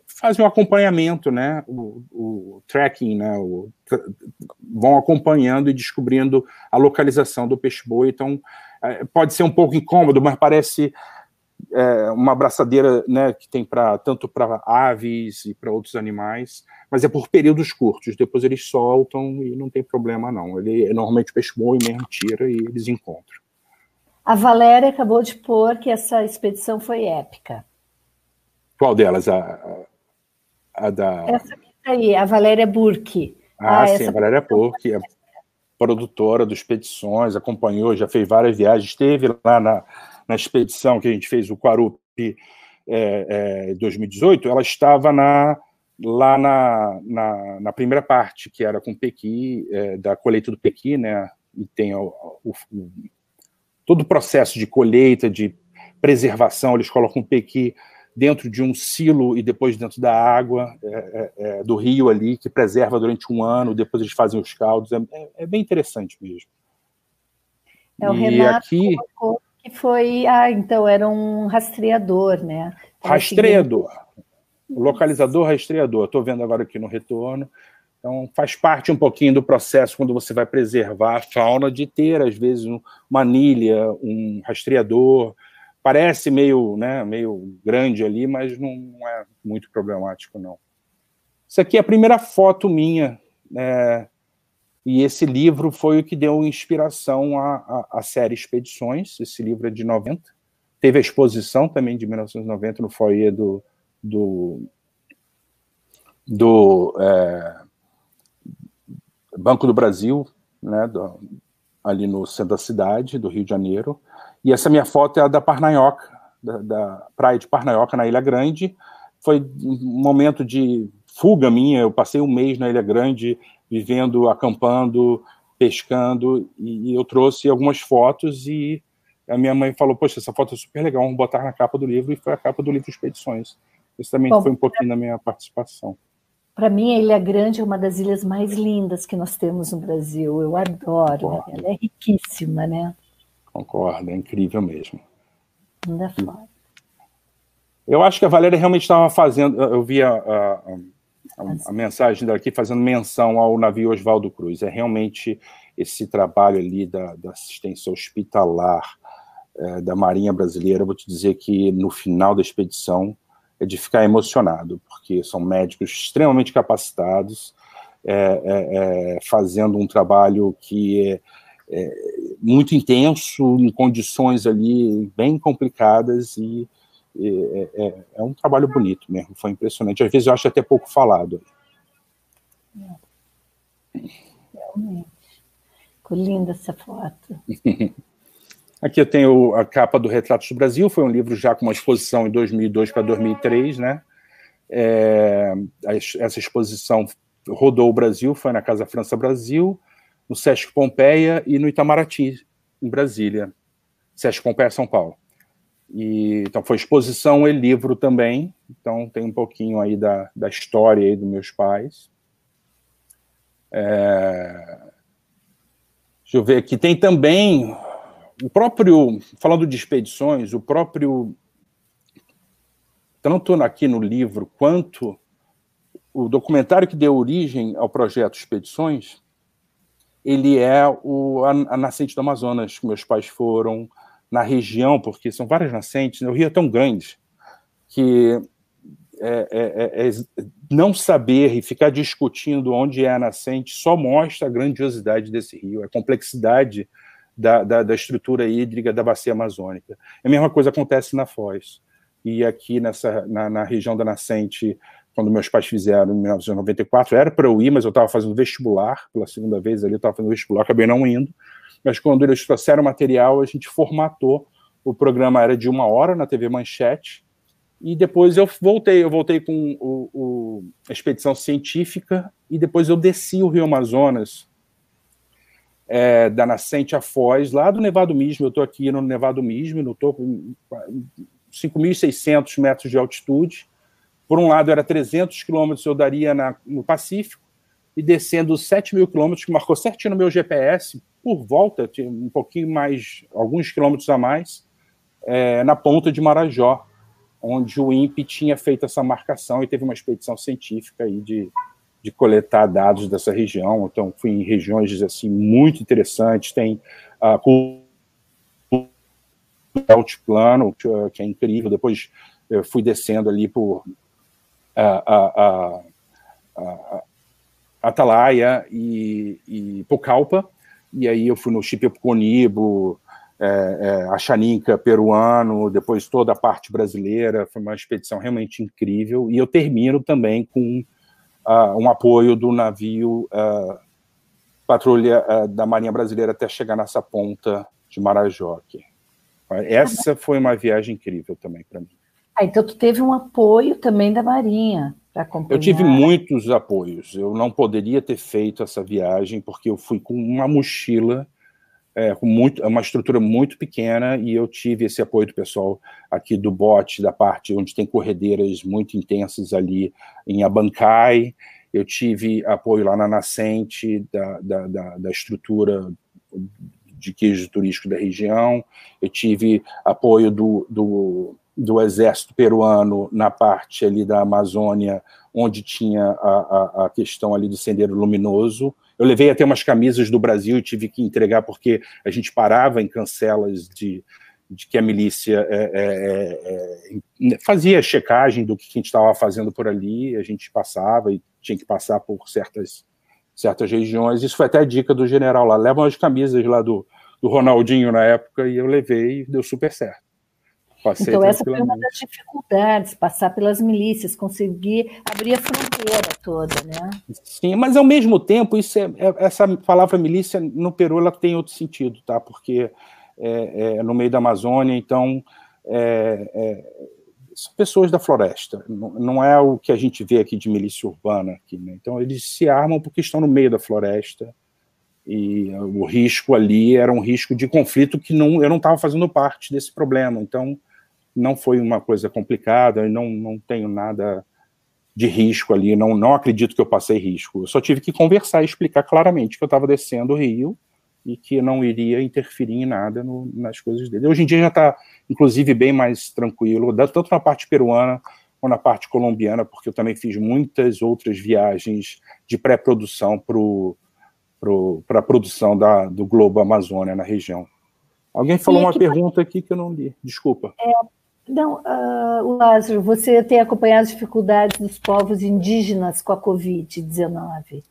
faz um acompanhamento, né? O, o tracking, né? O, vão acompanhando e descobrindo a localização do peixe-boi. Então, é, pode ser um pouco incômodo, mas parece é, uma abraçadeira né, que tem para tanto para aves e para outros animais, mas é por períodos curtos. Depois eles soltam e não tem problema não. Ele normalmente peixe bom e mesmo tira e eles encontram. A Valéria acabou de pôr que essa expedição foi épica. Qual delas? A, a, a da. Essa aqui tá aí, a Valéria Burke. Ah, ah sim, a Valéria Burke, é produtora do Expedições, acompanhou, já fez várias viagens, esteve lá na, na expedição que a gente fez, o Quarupi é, é, 2018, ela estava na, lá na, na, na, primeira parte, que era com Pequi, é, da colheita do Pequi, né? E tem o, o, o, todo o processo de colheita, de preservação, eles colocam o Pequi dentro de um silo e depois dentro da água é, é, é do rio ali, que preserva durante um ano, depois eles fazem os caldos, é, é bem interessante mesmo. É, o e Renato aqui... colocou que foi, ah, então era um rastreador, né? rastreador. Localizador rastreador. Estou vendo agora aqui no retorno. Então, faz parte um pouquinho do processo quando você vai preservar a fauna de ter, às vezes, uma anilha, um rastreador. Parece meio, né, meio grande ali, mas não é muito problemático, não. Isso aqui é a primeira foto minha. Né, e esse livro foi o que deu inspiração à, à, à, série Expedições. Esse livro é de 90. Teve a exposição também de 1990 no foyer do, do, do é, Banco do Brasil, né, do, ali no centro da cidade, do Rio de Janeiro. E essa minha foto é a da Parnaioca, da, da praia de Parnaioca, na Ilha Grande. Foi um momento de fuga minha. Eu passei um mês na Ilha Grande vivendo, acampando, pescando, e, eu trouxe algumas fotos e a minha mãe falou, poxa, essa foto é super legal, vamos botar na capa do livro, e foi a capa do livro Expedições. Isso também Bom, foi um pouquinho da minha participação. Para mim, a Ilha Grande é uma das ilhas mais lindas que nós temos no Brasil. Eu adoro. Concordo. Ela é riquíssima, né? Concordo, é incrível mesmo. Ainda fora. Eu acho que a Valéria realmente estava fazendo. Eu vi a, a, mensagem daqui fazendo menção ao navio Oswaldo Cruz. É realmente esse trabalho ali da, da assistência hospitalar é, da Marinha Brasileira. vou te dizer que no final da expedição é de ficar emocionado, porque são médicos extremamente capacitados, é, é, é fazendo um trabalho que é, é muito intenso, em condições ali bem complicadas, e é, é, é, um trabalho bonito mesmo, foi impressionante. Às vezes eu acho até pouco falado. Realmente. Ficou linda essa foto. (laughs) Aqui eu tenho a capa do Retratos do Brasil, foi um livro já com uma exposição em 2002 para 2003, né? É, essa exposição rodou o Brasil, foi na Casa França Brasil, no Sesc Pompeia e no Itamaraty, em Brasília. Sesc Pompeia, São Paulo. E, então foi exposição e livro também, então tem um pouquinho aí da, da história aí dos meus pais. É, deixa eu ver aqui, tem também o próprio, falando de expedições, o próprio, tanto aqui no livro, quanto o documentário que deu origem ao projeto Expedições, ele é o, a, a nascente do Amazonas, que meus pais foram na região, porque são várias nascentes, né? o rio é tão grande que é, é, é, é, não saber e ficar discutindo onde é a nascente só mostra a grandiosidade desse rio, a complexidade da, da, da, estrutura hídrica da bacia amazônica. A mesma coisa acontece na Foz. E aqui nessa, na, na região da nascente, quando meus pais fizeram em 1994, era para eu ir, mas eu estava fazendo vestibular, pela segunda vez ali, eu estava fazendo vestibular, acabei não indo. Mas quando eles trouxeram material, a gente formatou. O programa era de uma hora na TV Manchete, e depois eu voltei, eu voltei com o, o, a expedição científica, e depois eu desci o Rio Amazonas, é, da nascente a Foz, lá do Nevado Mismo. Eu estou aqui no Nevado Mismo, no topo, 5.600 metros de altitude. Por um lado, era 300 quilômetros, eu daria na, no Pacífico, e descendo 7 mil quilômetros, que marcou certinho no meu GPS, por volta, um pouquinho mais, alguns quilômetros a mais, é, na ponta de Marajó, onde o INPE tinha feito essa marcação e teve uma expedição científica aí de de coletar dados dessa região. Então, fui em regiões assim muito interessantes. Tem a uh, altiplano, que é incrível. Depois eu fui descendo ali por a, a, a, Atalaia e, e Pucallpa, e aí eu fui no Chipipuconibo, é, é, a Xaninca peruano, depois toda a parte brasileira, foi uma expedição realmente incrível, e eu termino também com uh, um apoio do navio uh, patrulha uh, da Marinha Brasileira até chegar nessa ponta de Marajó aqui. Essa foi uma viagem incrível também para mim. Ah, então tu teve um apoio também da Marinha. Eu tive muitos apoios. Eu não poderia ter feito essa viagem porque eu fui com uma mochila é, com muito, uma estrutura muito pequena e eu tive esse apoio do pessoal aqui do bote, da parte onde tem corredeiras muito intensas ali em Abancai, eu tive apoio lá na nascente da, da, da, da estrutura de queijo turístico da região, eu tive apoio do, do, do exército peruano na parte ali da Amazônia, onde tinha a, a, a questão ali do sendeiro luminoso, eu levei até umas camisas do Brasil e tive que entregar porque a gente parava em cancelas de, de que a milícia é, é, é, é fazia checagem do que a gente estava fazendo por ali, a gente passava e tinha que passar por certas, certas regiões. Isso foi até a dica do general lá. Levam as camisas lá do, do Ronaldinho na época e eu levei e deu super certo. Passei então, essa foi uma das dificuldades, passar pelas milícias, conseguir abrir a fronteira toda, né? Sim, mas ao mesmo tempo, isso é, é, essa palavra milícia no Peru ela tem outro sentido, tá? Porque é, é no meio da Amazônia, então é, é, são pessoas da floresta, não, não, é o que a gente vê aqui de milícia urbana. Aqui, né? Então eles se armam porque estão no meio da floresta e o risco ali era um risco de conflito que não, eu não estava fazendo parte desse problema, então não foi uma coisa complicada, não, não tenho nada de risco ali, não, não acredito que eu passei risco. Eu só tive que conversar e explicar claramente que eu estava descendo o rio e que não iria interferir em nada no, nas coisas dele. Hoje em dia já está, inclusive, bem mais tranquilo, tanto na parte peruana quanto na parte colombiana, porque eu também fiz muitas outras viagens de pré-produção para a produção da, do Globo Amazônia na região. Alguém falou uma pergunta aqui que eu não li, desculpa. É, não, uh, Lázaro, você tem acompanhado as dificuldades dos povos indígenas com a Covid-19?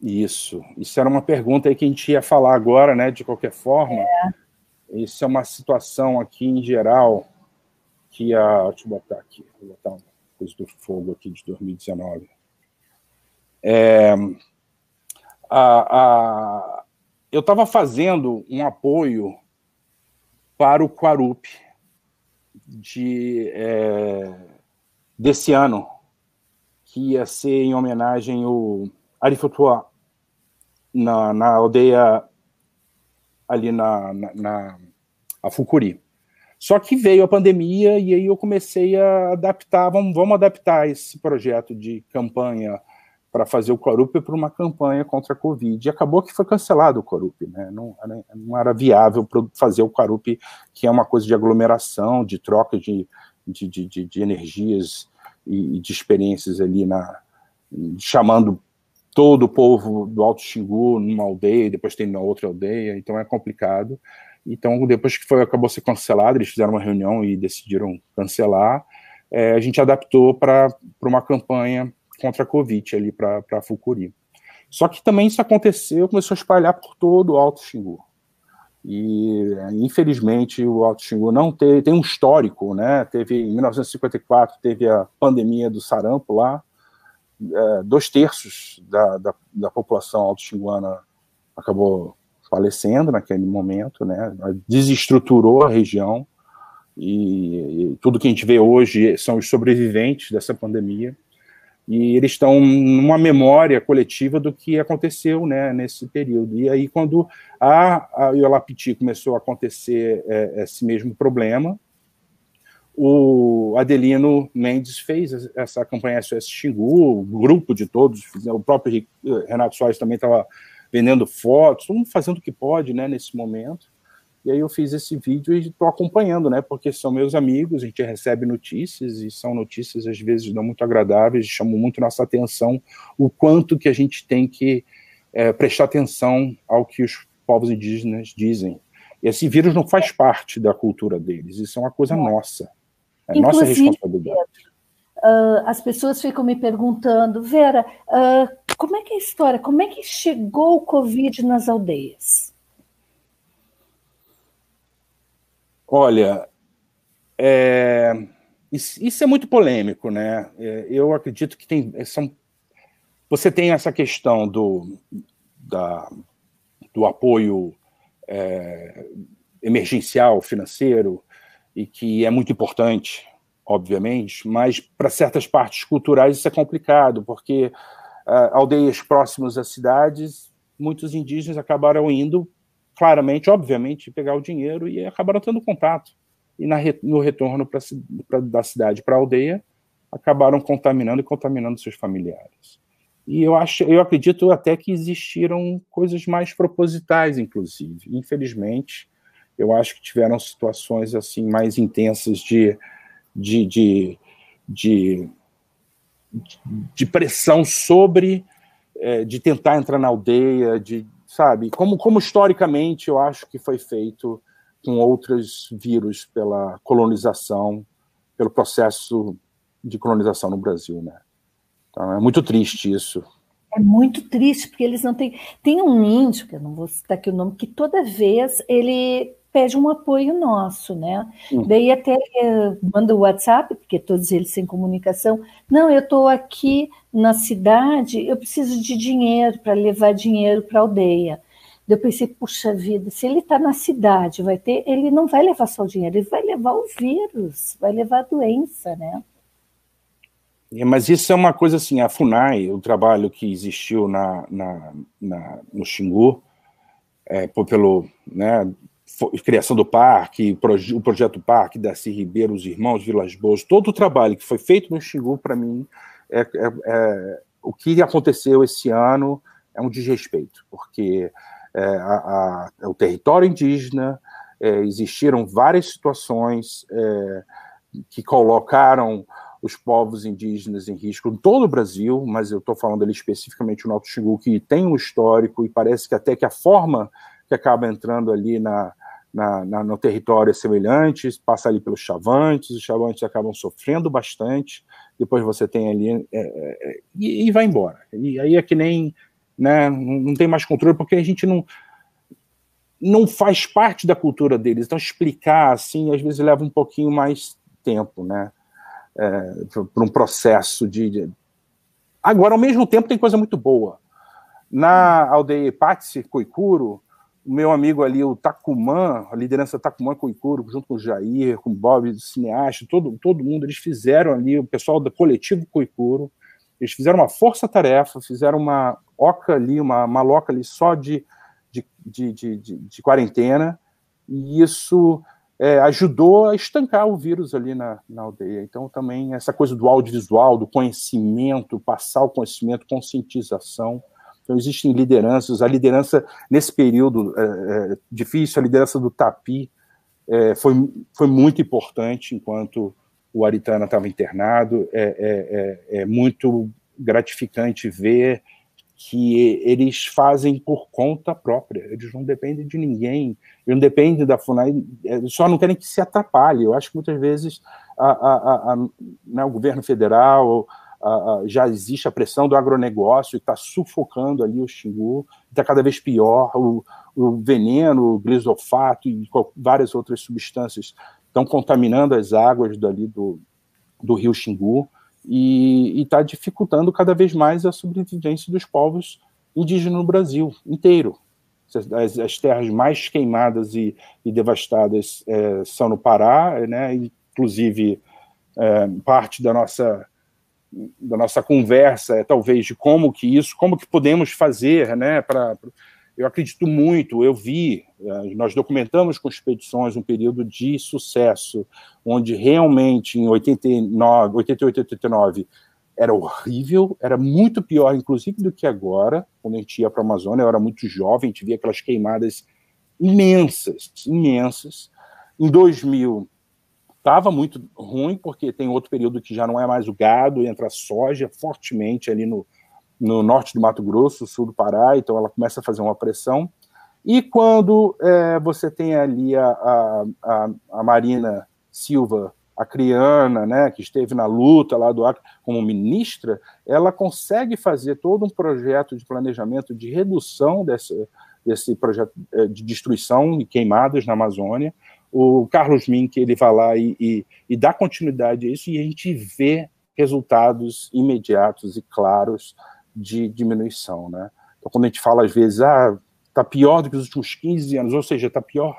Isso, isso era uma pergunta aí que a gente ia falar agora, né? De qualquer forma, é. isso é uma situação aqui em geral que a. Deixa eu botar aqui, vou botar uma coisa do fogo aqui de 2019. É, a, a, eu estava fazendo um apoio para o Quarup de, é, desse ano, que ia ser em homenagem ao Arifutua, na, na aldeia ali na, na, na a Fucuri. Só que veio a pandemia e aí eu comecei a adaptar, vamos, vamos adaptar esse projeto de campanha para fazer o Corup para uma campanha contra a Covid. E acabou que foi cancelado o Corup, né? não, não era viável fazer o Corup, que é uma coisa de aglomeração, de troca de, de, de, de energias e de experiências ali, na, chamando todo o povo do Alto Xingu numa aldeia, depois tem na outra aldeia, então é complicado. Então, depois que foi, acabou ser cancelado, eles fizeram uma reunião e decidiram cancelar, é, a gente adaptou para uma campanha contra a Covid ali para Fucuri. Só que também isso aconteceu, começou a espalhar por todo o Alto Xingu. E, infelizmente, o Alto Xingu não tem, tem um histórico, né? Teve, em 1954, teve a pandemia do sarampo lá, é, dois terços da, da, da população alto-xinguana acabou falecendo naquele momento, né? Desestruturou a região e, e, tudo que a gente vê hoje são os sobreviventes dessa pandemia e eles estão numa memória coletiva do que aconteceu né, nesse período. E aí, quando a, a Iolapiti começou a acontecer é, esse mesmo problema, o Adelino Mendes fez essa campanha SOS Xingu, o grupo de todos, o próprio Renato Soares também estava vendendo fotos, todo mundo fazendo o que pode né, nesse momento. E aí eu fiz esse vídeo e estou acompanhando, né? Porque são meus amigos, a gente recebe notícias e são notícias às vezes não muito agradáveis, chamam muito nossa atenção o quanto que a gente tem que é, prestar atenção ao que os povos indígenas dizem. E esse vírus não faz parte da cultura deles, isso é uma coisa nossa, é Inclusive, nossa responsabilidade. Uh, as pessoas ficam me perguntando, Vera, uh, como é que é a história? Como é que chegou o Covid nas aldeias? Olha, é, isso é muito polêmico, né? É, eu acredito que tem, são, você tem essa questão do, da, do apoio é, emergencial financeiro, e que é muito importante, obviamente, mas para certas partes culturais isso é complicado, porque uh, aldeias próximas às cidades, muitos indígenas acabaram indo claramente, obviamente, pegar o dinheiro e acabaram tendo contato. E na, no retorno pra, pra, da cidade para a aldeia, acabaram contaminando e contaminando seus familiares. E eu acho, eu acredito até que existiram coisas mais propositais, inclusive. Infelizmente, eu acho que tiveram situações assim mais intensas de, de, de, de, de pressão sobre, é, de tentar entrar na aldeia, de sabe? Como, como historicamente eu acho que foi feito com outros vírus pela colonização, pelo processo de colonização no Brasil, né? Então é muito triste isso. É muito triste, porque eles não têm. Tem um índio, que eu não vou citar aqui o nome, que toda vez ele pede um apoio nosso, né? Uhum. Daí até eh, manda o WhatsApp, porque todos eles têm comunicação. Não, eu estou aqui na cidade, eu preciso de dinheiro para levar dinheiro para a aldeia. Eu pensei, puxa vida, se ele está na cidade, vai ter, ele não vai levar só o dinheiro, ele vai levar o vírus, vai levar a doença, né? É, mas isso é uma coisa assim, a FUNAI, o trabalho que existiu na, na, na no Xingu, é, pelo, né, criação do parque, o projeto Parque, Darcy Ribeiro, os irmãos Vilas Boas, todo o trabalho que foi feito no Xingu, para mim, é, é, é, o que aconteceu esse ano é um desrespeito, porque é, a, a, o território indígena, é, existiram várias situações é, que colocaram os povos indígenas em risco em todo o Brasil, mas eu estou falando ali especificamente no Alto Xingu, que tem um histórico e parece que até que a forma que acaba entrando ali na, na, na, no território semelhantes, passa ali pelos chavantes, os chavantes acabam sofrendo bastante, depois você tem ali, é, é, e, e, vai embora. E aí é que nem né? Não tem mais controle porque a gente não não faz parte da cultura deles. Então explicar assim, às vezes leva um pouquinho mais tempo, né? É, para um processo de, de, Agora, ao mesmo tempo, tem coisa muito boa. Na aldeia Ipatsi, Coicuro, o meu amigo ali, o Tacuman, a liderança Tacuman Coicuro, junto com o Jair, com o Bob, o cineasta, todo, todo mundo, eles fizeram ali, o pessoal do coletivo Coicuro, eles fizeram uma força-tarefa, fizeram uma oca ali, uma maloca ali só de, de, de, de, de quarentena, e isso é, ajudou a estancar o vírus ali na, na aldeia. Então, também essa coisa do audiovisual, do conhecimento, passar o conhecimento, conscientização, então, existem lideranças. A liderança, nesse período é, é, difícil, a liderança do Tapi é, foi, foi muito importante enquanto o Aritana estava internado. É, é, é, é, muito gratificante ver que eles fazem por conta própria, eles não dependem de ninguém, eles não dependem da FUNAI, só não querem que se atrapalhe. Eu acho que muitas vezes a, a, a, né, o governo federal, uh, já existe a pressão do agronegócio, que está sufocando ali o xingu, está cada vez pior, o, o veneno, o glisofato e várias outras substâncias estão contaminando as águas dali do, do rio Xingu e está dificultando cada vez mais a sobrevivência dos povos indígenas no Brasil inteiro. As, as terras mais queimadas e, e devastadas é, são no Pará, né, inclusive é, parte da nossa da nossa conversa é talvez de como que isso, como que podemos fazer, né, para eu acredito muito, eu vi, eh, nós documentamos com expedições um período de sucesso, onde realmente em 89, 88, 89 era horrível, era muito pior, inclusive, do que agora, quando a gente ia para a Amazônia, eu era muito jovem, a gente via aquelas queimadas imensas, imensas. Em 2000, Estava muito ruim, porque tem outro período que já não é mais o gado, entra a soja fortemente ali no, no norte do Mato Grosso, sul do Pará, então ela começa a fazer uma pressão. E quando é, você tem ali a, a, a, a, Marina Silva, a criana, né, que esteve na luta lá do Acre como ministra, ela consegue fazer todo um projeto de planejamento de redução desse, desse projeto é, de destruição e queimadas na Amazônia, o Carlos Mink ele vai lá e, e, e, dá continuidade a isso e a gente vê resultados imediatos e claros de diminuição, né? Então, quando a gente fala às vezes, ah, está pior do que os últimos 15 anos, ou seja, está pior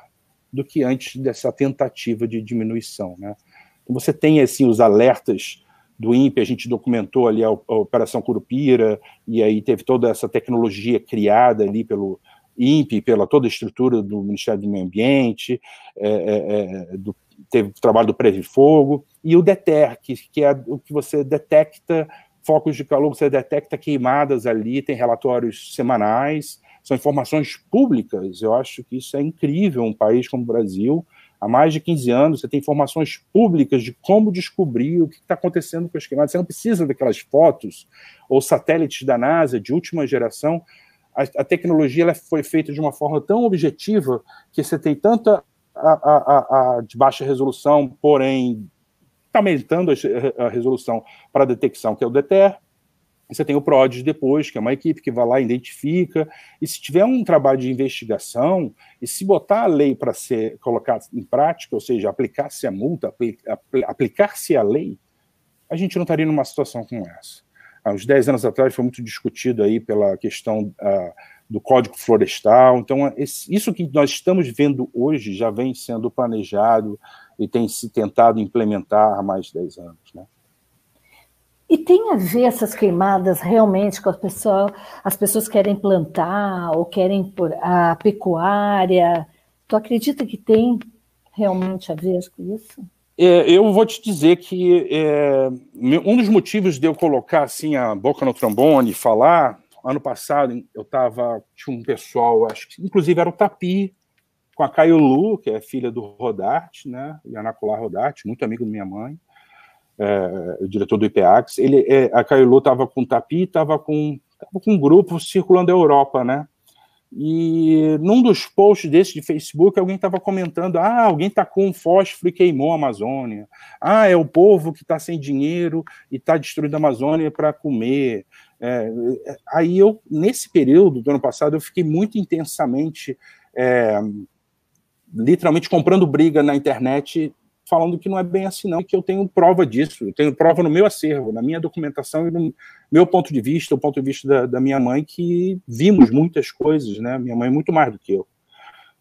do que antes dessa tentativa de diminuição, né? Então, você tem assim os alertas do INPE, a gente documentou ali a, a Operação Curupira, e aí teve toda essa tecnologia criada ali pelo, INPE, pela toda a estrutura do Ministério do Meio Ambiente, é, é, é do, teve o trabalho do Preve Fogo, e o DETER, que, que é o que você detecta focos de calor, você detecta queimadas ali, tem relatórios semanais, são informações públicas, eu acho que isso é incrível, um país como o Brasil, há mais de 15 anos, você tem informações públicas de como descobrir o que está acontecendo com as queimadas, você não precisa daquelas fotos ou satélites da NASA de última geração, a, a tecnologia ela foi feita de uma forma tão objetiva que você tem tanta a, a, a de baixa resolução, porém está aumentando a, resolução para detecção, que é o DETER. Você tem o PRODES depois, que é uma equipe que vai lá, identifica, e se tiver um trabalho de investigação, e se botar a lei para ser colocada em prática, ou seja, aplicar-se a multa, aplicar-se a lei, a gente não estaria numa situação como essa há uns 10 anos atrás foi muito discutido aí pela questão uh, do Código Florestal. Então, esse, isso que nós estamos vendo hoje já vem sendo planejado e tem se tentado implementar há mais de 10 anos. Né? E tem a ver essas queimadas realmente com as pessoas, as pessoas querem plantar ou querem a pecuária? Tu acredita que tem realmente a ver com isso? É, eu vou te dizer que é, um dos motivos de eu colocar assim a boca no trombone e falar, ano passado eu estava, tinha um pessoal, acho que inclusive era o Tapi, com a Caio Lu, que é filha do Rodarte, né, Yanacular Rodarte, muito amigo da minha mãe, é, o diretor do IPAX, ele, é, a Caio Lu estava com o Tapi, estava com, com um grupo circulando a Europa, né, E num dos posts desse de Facebook, alguém estava comentando: ah, alguém tacou um fósforo e queimou a Amazônia. Ah, é o povo que está sem dinheiro e está destruindo a Amazônia para comer. É, é, aí eu, nesse período do ano passado, eu fiquei muito intensamente, é, literalmente comprando briga na internet falando que não é bem assim, não, que eu tenho prova disso, eu tenho prova no meu acervo, na minha documentação e no meu ponto de vista, o ponto de vista da, da minha mãe, que vimos muitas coisas, né? Minha mãe é muito mais do que eu,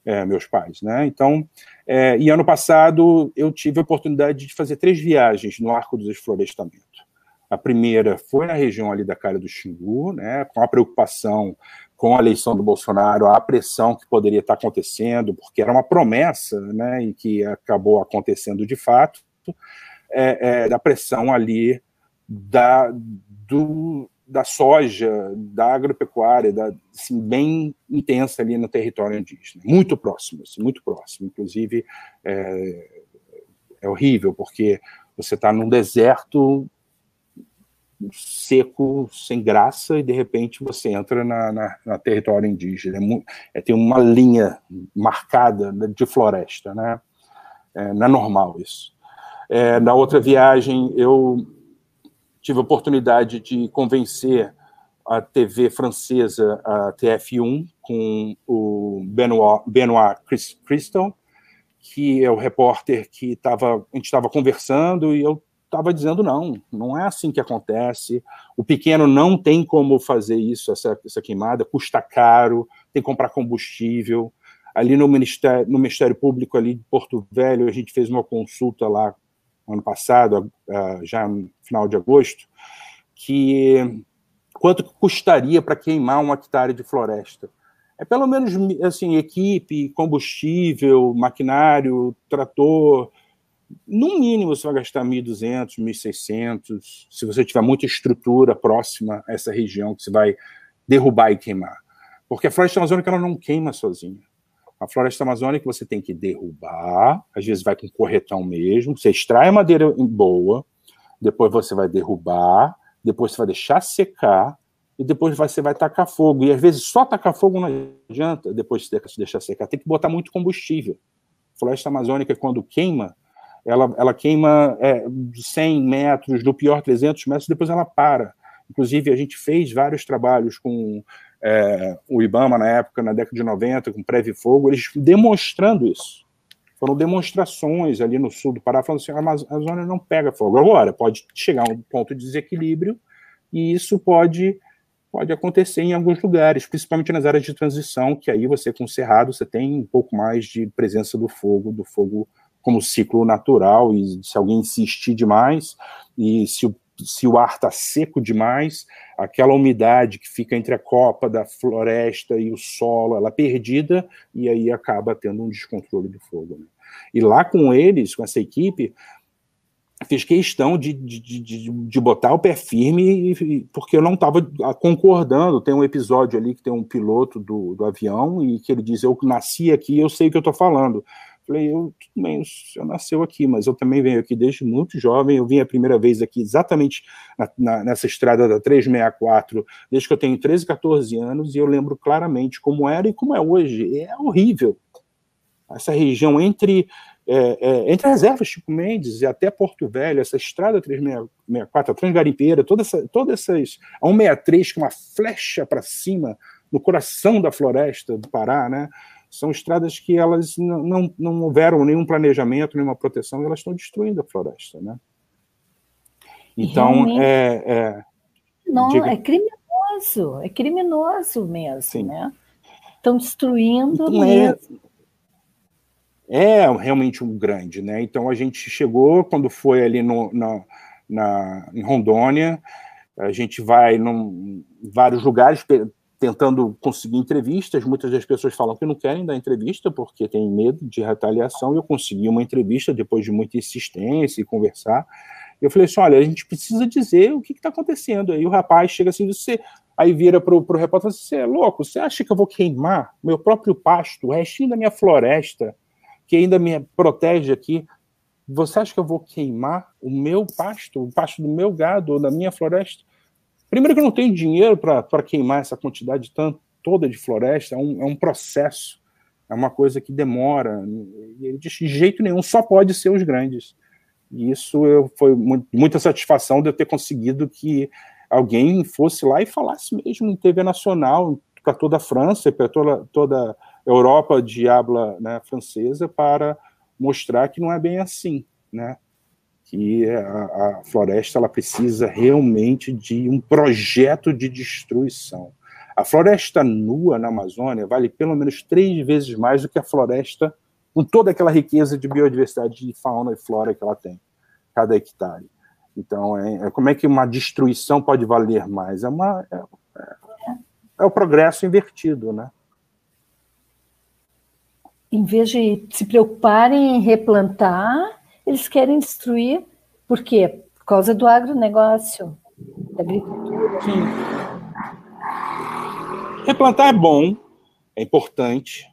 é, meus pais, né? Então, é, e ano passado eu tive a oportunidade de fazer três viagens no Arco do Desflorestamento. A primeira foi na região ali da Calha do Xingu, né, com a preocupação com a eleição do Bolsonaro, a pressão que poderia estar acontecendo, porque era uma promessa, né, e que acabou acontecendo de fato, é, é, da pressão ali da, do, da soja, da agropecuária, da, assim, bem intensa ali no território indígena, muito próximo, assim, muito próximo. Inclusive, é, é horrível, porque você está num deserto seco, sem graça, e de repente você entra na, na, na território indígena. É, é, tem uma linha marcada de floresta, né? É, não é normal isso. É, na outra viagem, eu tive a oportunidade de convencer a TV francesa, a TF1, com o Benoit, Benoit Christon, que é o repórter que tava, a gente estava conversando e eu estava dizendo não, não é assim que acontece. O pequeno não tem como fazer isso, essa, essa queimada, custa caro, tem que comprar combustível. Ali no Ministério, no Ministério Público ali de Porto Velho, a gente fez uma consulta lá ano passado, já no final de agosto, que quanto custaria para queimar um hectare de floresta? É pelo menos assim equipe, combustível, maquinário, trator, no mínimo você vai gastar 1.200, 1.600, se você tiver muita estrutura próxima a essa região que você vai derrubar e queimar. Porque a floresta amazônica ela não queima sozinha. A floresta amazônica você tem que derrubar, às vezes vai com corretão mesmo, você extrai madeira boa, depois você vai derrubar, depois você vai deixar secar, e depois você vai tacar fogo. E às vezes só tacar fogo não adianta, depois de deixar secar, tem que botar muito combustível. A floresta amazônica, quando queima, ela, ela queima é, 100 metros, no pior 300 metros, depois ela para. Inclusive, a gente fez vários trabalhos com é, o IBAMA na época, na década de 90, com Preve Fogo, eles demonstrando isso. Foram demonstrações ali no sul do Pará, falando assim: a Amazônia não pega fogo. Agora, pode chegar a um ponto de desequilíbrio, e isso pode, pode acontecer em alguns lugares, principalmente nas áreas de transição, que aí você, com o cerrado, você tem um pouco mais de presença do fogo, do fogo como ciclo natural, e se alguém insistir demais, e se o, se o ar está seco demais, aquela umidade que fica entre a copa da floresta e o solo, ela é perdida, e aí acaba tendo um descontrole do fogo. Né? E lá com eles, com essa equipe, fiz questão de, de, de, de, botar o pé firme, porque eu não estava concordando. Tem um episódio ali que tem um piloto do, do avião e que ele diz: Eu nasci aqui, eu sei o que eu estou falando. Falei, eu, tudo bem, o senhor nasceu aqui, mas eu também venho aqui desde muito jovem. Eu vim a primeira vez aqui exatamente na, na, nessa estrada da 364, desde que eu tenho 13, 14 anos, e eu lembro claramente como era e como é hoje. É horrível. Essa região entre, é, é, entre as reservas Chico Mendes e até Porto Velho, essa estrada 364, a Transgarimpeira, toda essa, todas essas. A 163, com uma flecha para cima, no coração da floresta do Pará, né? São estradas que elas não, não, não houveram nenhum planejamento, nenhuma proteção, e elas estão destruindo a floresta, né? Então, é, é, Não, diga... é criminoso, é criminoso mesmo, Sim. né? Estão destruindo então, mesmo. É, é realmente um grande, né? Então a gente chegou quando foi ali no, na, na, em Rondônia, a gente vai em vários lugares tentando conseguir entrevistas. Muitas das pessoas falam que não querem dar entrevista porque têm medo de retaliação. Eu consegui uma entrevista depois de muita insistência e conversar. Eu falei assim: olha, a gente precisa dizer o que está acontecendo. Aí o rapaz chega assim, você. Aí vira para o repórter e fala: você é louco? Você acha que eu vou queimar meu próprio pasto, o restinho da minha floresta, que ainda me protege aqui? Você acha que eu vou queimar o meu pasto, o pasto do meu gado ou da minha floresta? Primeiro que eu não tenho dinheiro para queimar essa quantidade tanto, toda de floresta é um, é um processo, é uma coisa que demora, de jeito nenhum só pode ser os grandes. E isso eu, foi muita satisfação de eu ter conseguido que alguém fosse lá e falasse mesmo em TV nacional para toda a França, para toda, toda a Europa de habla né, francesa, para mostrar que não é bem assim, né? Que a, a floresta ela precisa realmente de um projeto de destruição. A floresta nua na Amazônia vale pelo menos três vezes mais do que a floresta com toda aquela riqueza de biodiversidade de fauna e flora que ela tem, cada hectare. Então, é, é como é que uma destruição pode valer mais? É, uma, é, é, é o progresso invertido, né? Em vez de se preocuparem em replantar, eles querem destruir, por quê? Por causa do agronegócio, da agricultura. Sim. Replantar é bom, é importante,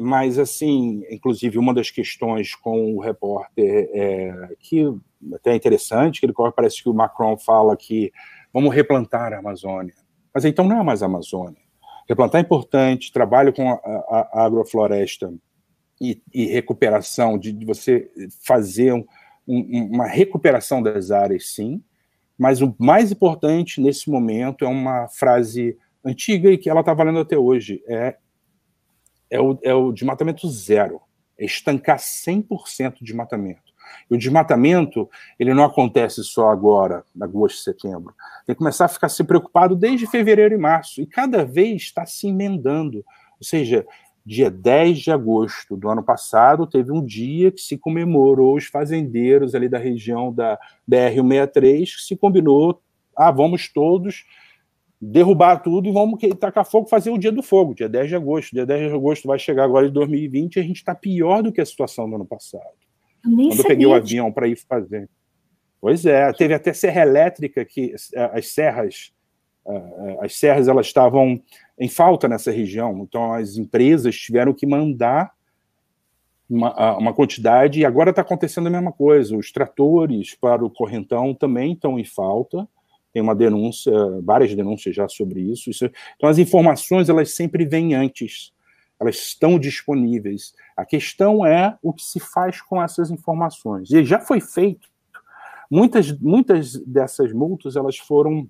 mas, assim, inclusive, uma das questões com o repórter é, que até é interessante, que ele parece que o Macron fala que vamos replantar a Amazônia. Mas então não é mais a Amazônia. Replantar é importante, trabalho com a, a, a agrofloresta e, e recuperação, de, de, você fazer um, um, uma recuperação das áreas, sim, mas o mais importante nesse momento é uma frase antiga e que ela está valendo até hoje, é, é, o, é o desmatamento zero, é estancar 100% de desmatamento. E o desmatamento, ele não acontece só agora, agosto, setembro. Tem que começar a ficar se preocupado desde fevereiro e março, e cada vez está se emendando. Ou seja, dia 10 de agosto do ano passado, teve um dia que se comemorou os fazendeiros ali da região da BR-163, que se combinou, ah, vamos todos derrubar tudo e vamos tacar fogo, fazer o dia do fogo, dia 10 de agosto. Dia 10 de agosto vai chegar agora em 2020 e a gente está pior do que a situação do ano passado. Eu Quando eu peguei o avião para ir fazer. Pois é, teve até serra elétrica que as serras as serras elas estavam em falta nessa região, então as empresas tiveram que mandar uma, uma quantidade, e agora está acontecendo a mesma coisa. Os tratores para o correntão também estão em falta. Tem uma denúncia, várias denúncias já sobre isso. isso. Então, as informações elas sempre vêm antes, elas estão disponíveis. A questão é o que se faz com essas informações. E já foi feito. Muitas, muitas dessas multas elas foram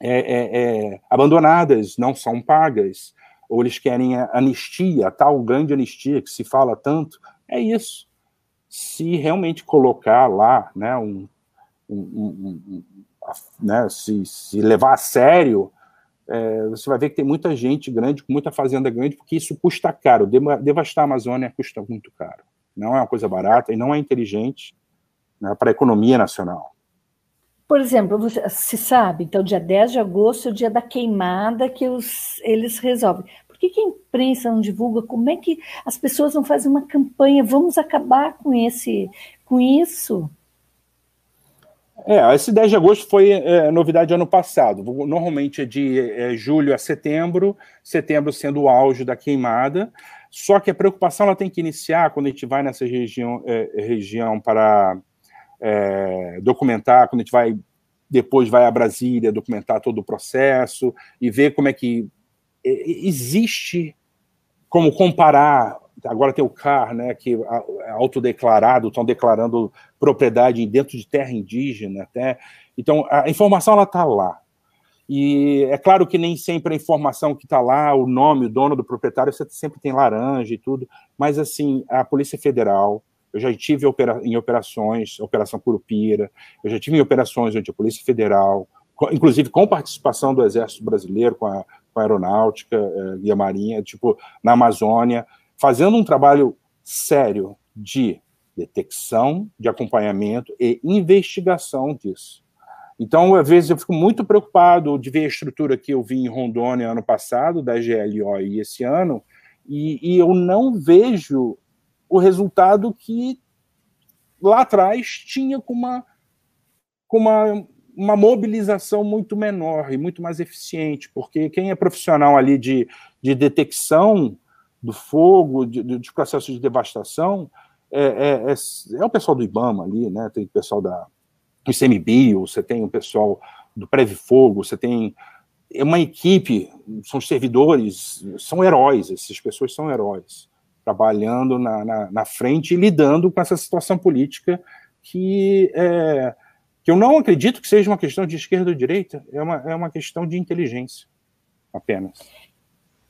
é, é, é, abandonadas, não são pagas, ou eles querem anistia, tal grande anistia que se fala tanto, é isso. Se realmente colocar lá, né, um, um, um né, se, se, levar a sério, é, você vai ver que tem muita gente grande, com muita fazenda grande, porque isso custa caro. Devastar a Amazônia custa muito caro. Não é uma coisa barata e não é inteligente né, para a economia nacional. Por exemplo, você, se sabe, então, dia 10 de agosto é o dia da queimada que os, eles resolvem. Por que, que a imprensa não divulga? Como é que as pessoas não fazem uma campanha? Vamos acabar com, esse, com isso? É, esse 10 de agosto foi é, novidade ano passado. Normalmente é de é, julho a setembro, setembro sendo o auge da queimada. Só que a preocupação ela tem que iniciar quando a gente vai nessa região, é, região para é, documentar, quando a gente vai depois vai a Brasília documentar todo o processo e ver como é que existe como comparar agora tem o CAR, né, que é autodeclarado, estão declarando propriedade dentro de terra indígena, até. Então, a informação ela está lá. E é claro que nem sempre a informação que está lá, o nome, o dono do proprietário, você sempre tem laranja e tudo, mas assim, a Polícia Federal, eu já tive em operações, Operação Curupira, eu já tive em operações onde a Polícia Federal, inclusive com participação do Exército Brasileiro, com a, com a Aeronáutica eh, e a Marinha, tipo, na Amazônia, fazendo um trabalho sério de detecção, de acompanhamento e investigação disso. Então, às vezes, eu fico muito preocupado de ver a estrutura que eu vi em Rondônia ano passado, da GLO e esse ano, e, e eu não vejo o resultado que lá atrás tinha com uma, com uma, uma mobilização muito menor e muito mais eficiente, porque quem é profissional ali de, de detecção do fogo, de, de processo de devastação, é, é, é, é, o pessoal do IBAMA ali, né? tem o pessoal da, do ICMBio, você tem o pessoal do Preve Fogo, você tem é uma equipe, são servidores, são heróis, essas pessoas são heróis, trabalhando na, na, na frente e lidando com essa situação política que, é, que eu não acredito que seja uma questão de esquerda ou direita, é uma, é uma questão de inteligência, apenas.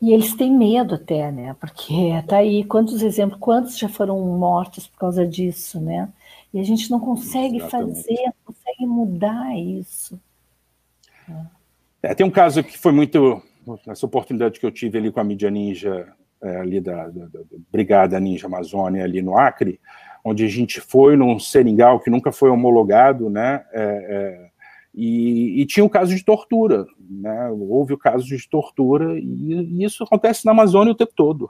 E eles têm medo até, né? Porque tá aí quantos exemplos, quantos já foram mortos por causa disso, né? E a gente não consegue Exatamente. fazer, não consegue mudar isso. É, tem um caso que foi muito essa oportunidade que eu tive ali com a mídia ninja é, ali da, da, da, Brigada Ninja Amazônia ali no Acre, onde a gente foi num seringal que nunca foi homologado, né? É, é, e, e, tinha o um caso de tortura, né? Houve o caso de tortura e, e isso acontece na Amazônia o tempo todo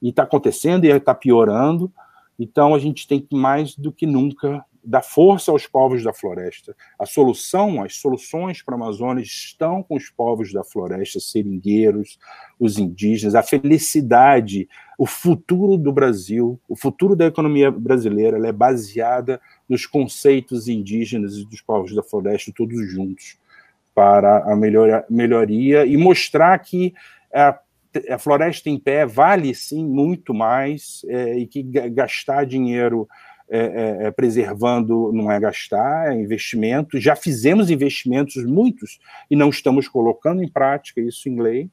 e está acontecendo e está piorando. Então a gente tem que mais do que nunca dar força aos povos da floresta. A solução, as soluções para a Amazônia estão com os povos da floresta, seringueiros, os indígenas, a felicidade, o futuro do Brasil, o futuro da economia brasileira, é baseada nos conceitos indígenas e dos povos da floresta, todos juntos, para a melhoria, melhoria e mostrar que a a floresta em pé vale sim muito mais é, e que gastar dinheiro é, é, é, preservando não é gastar, é investimento. Já fizemos investimentos muitos e não estamos colocando em prática isso em lei.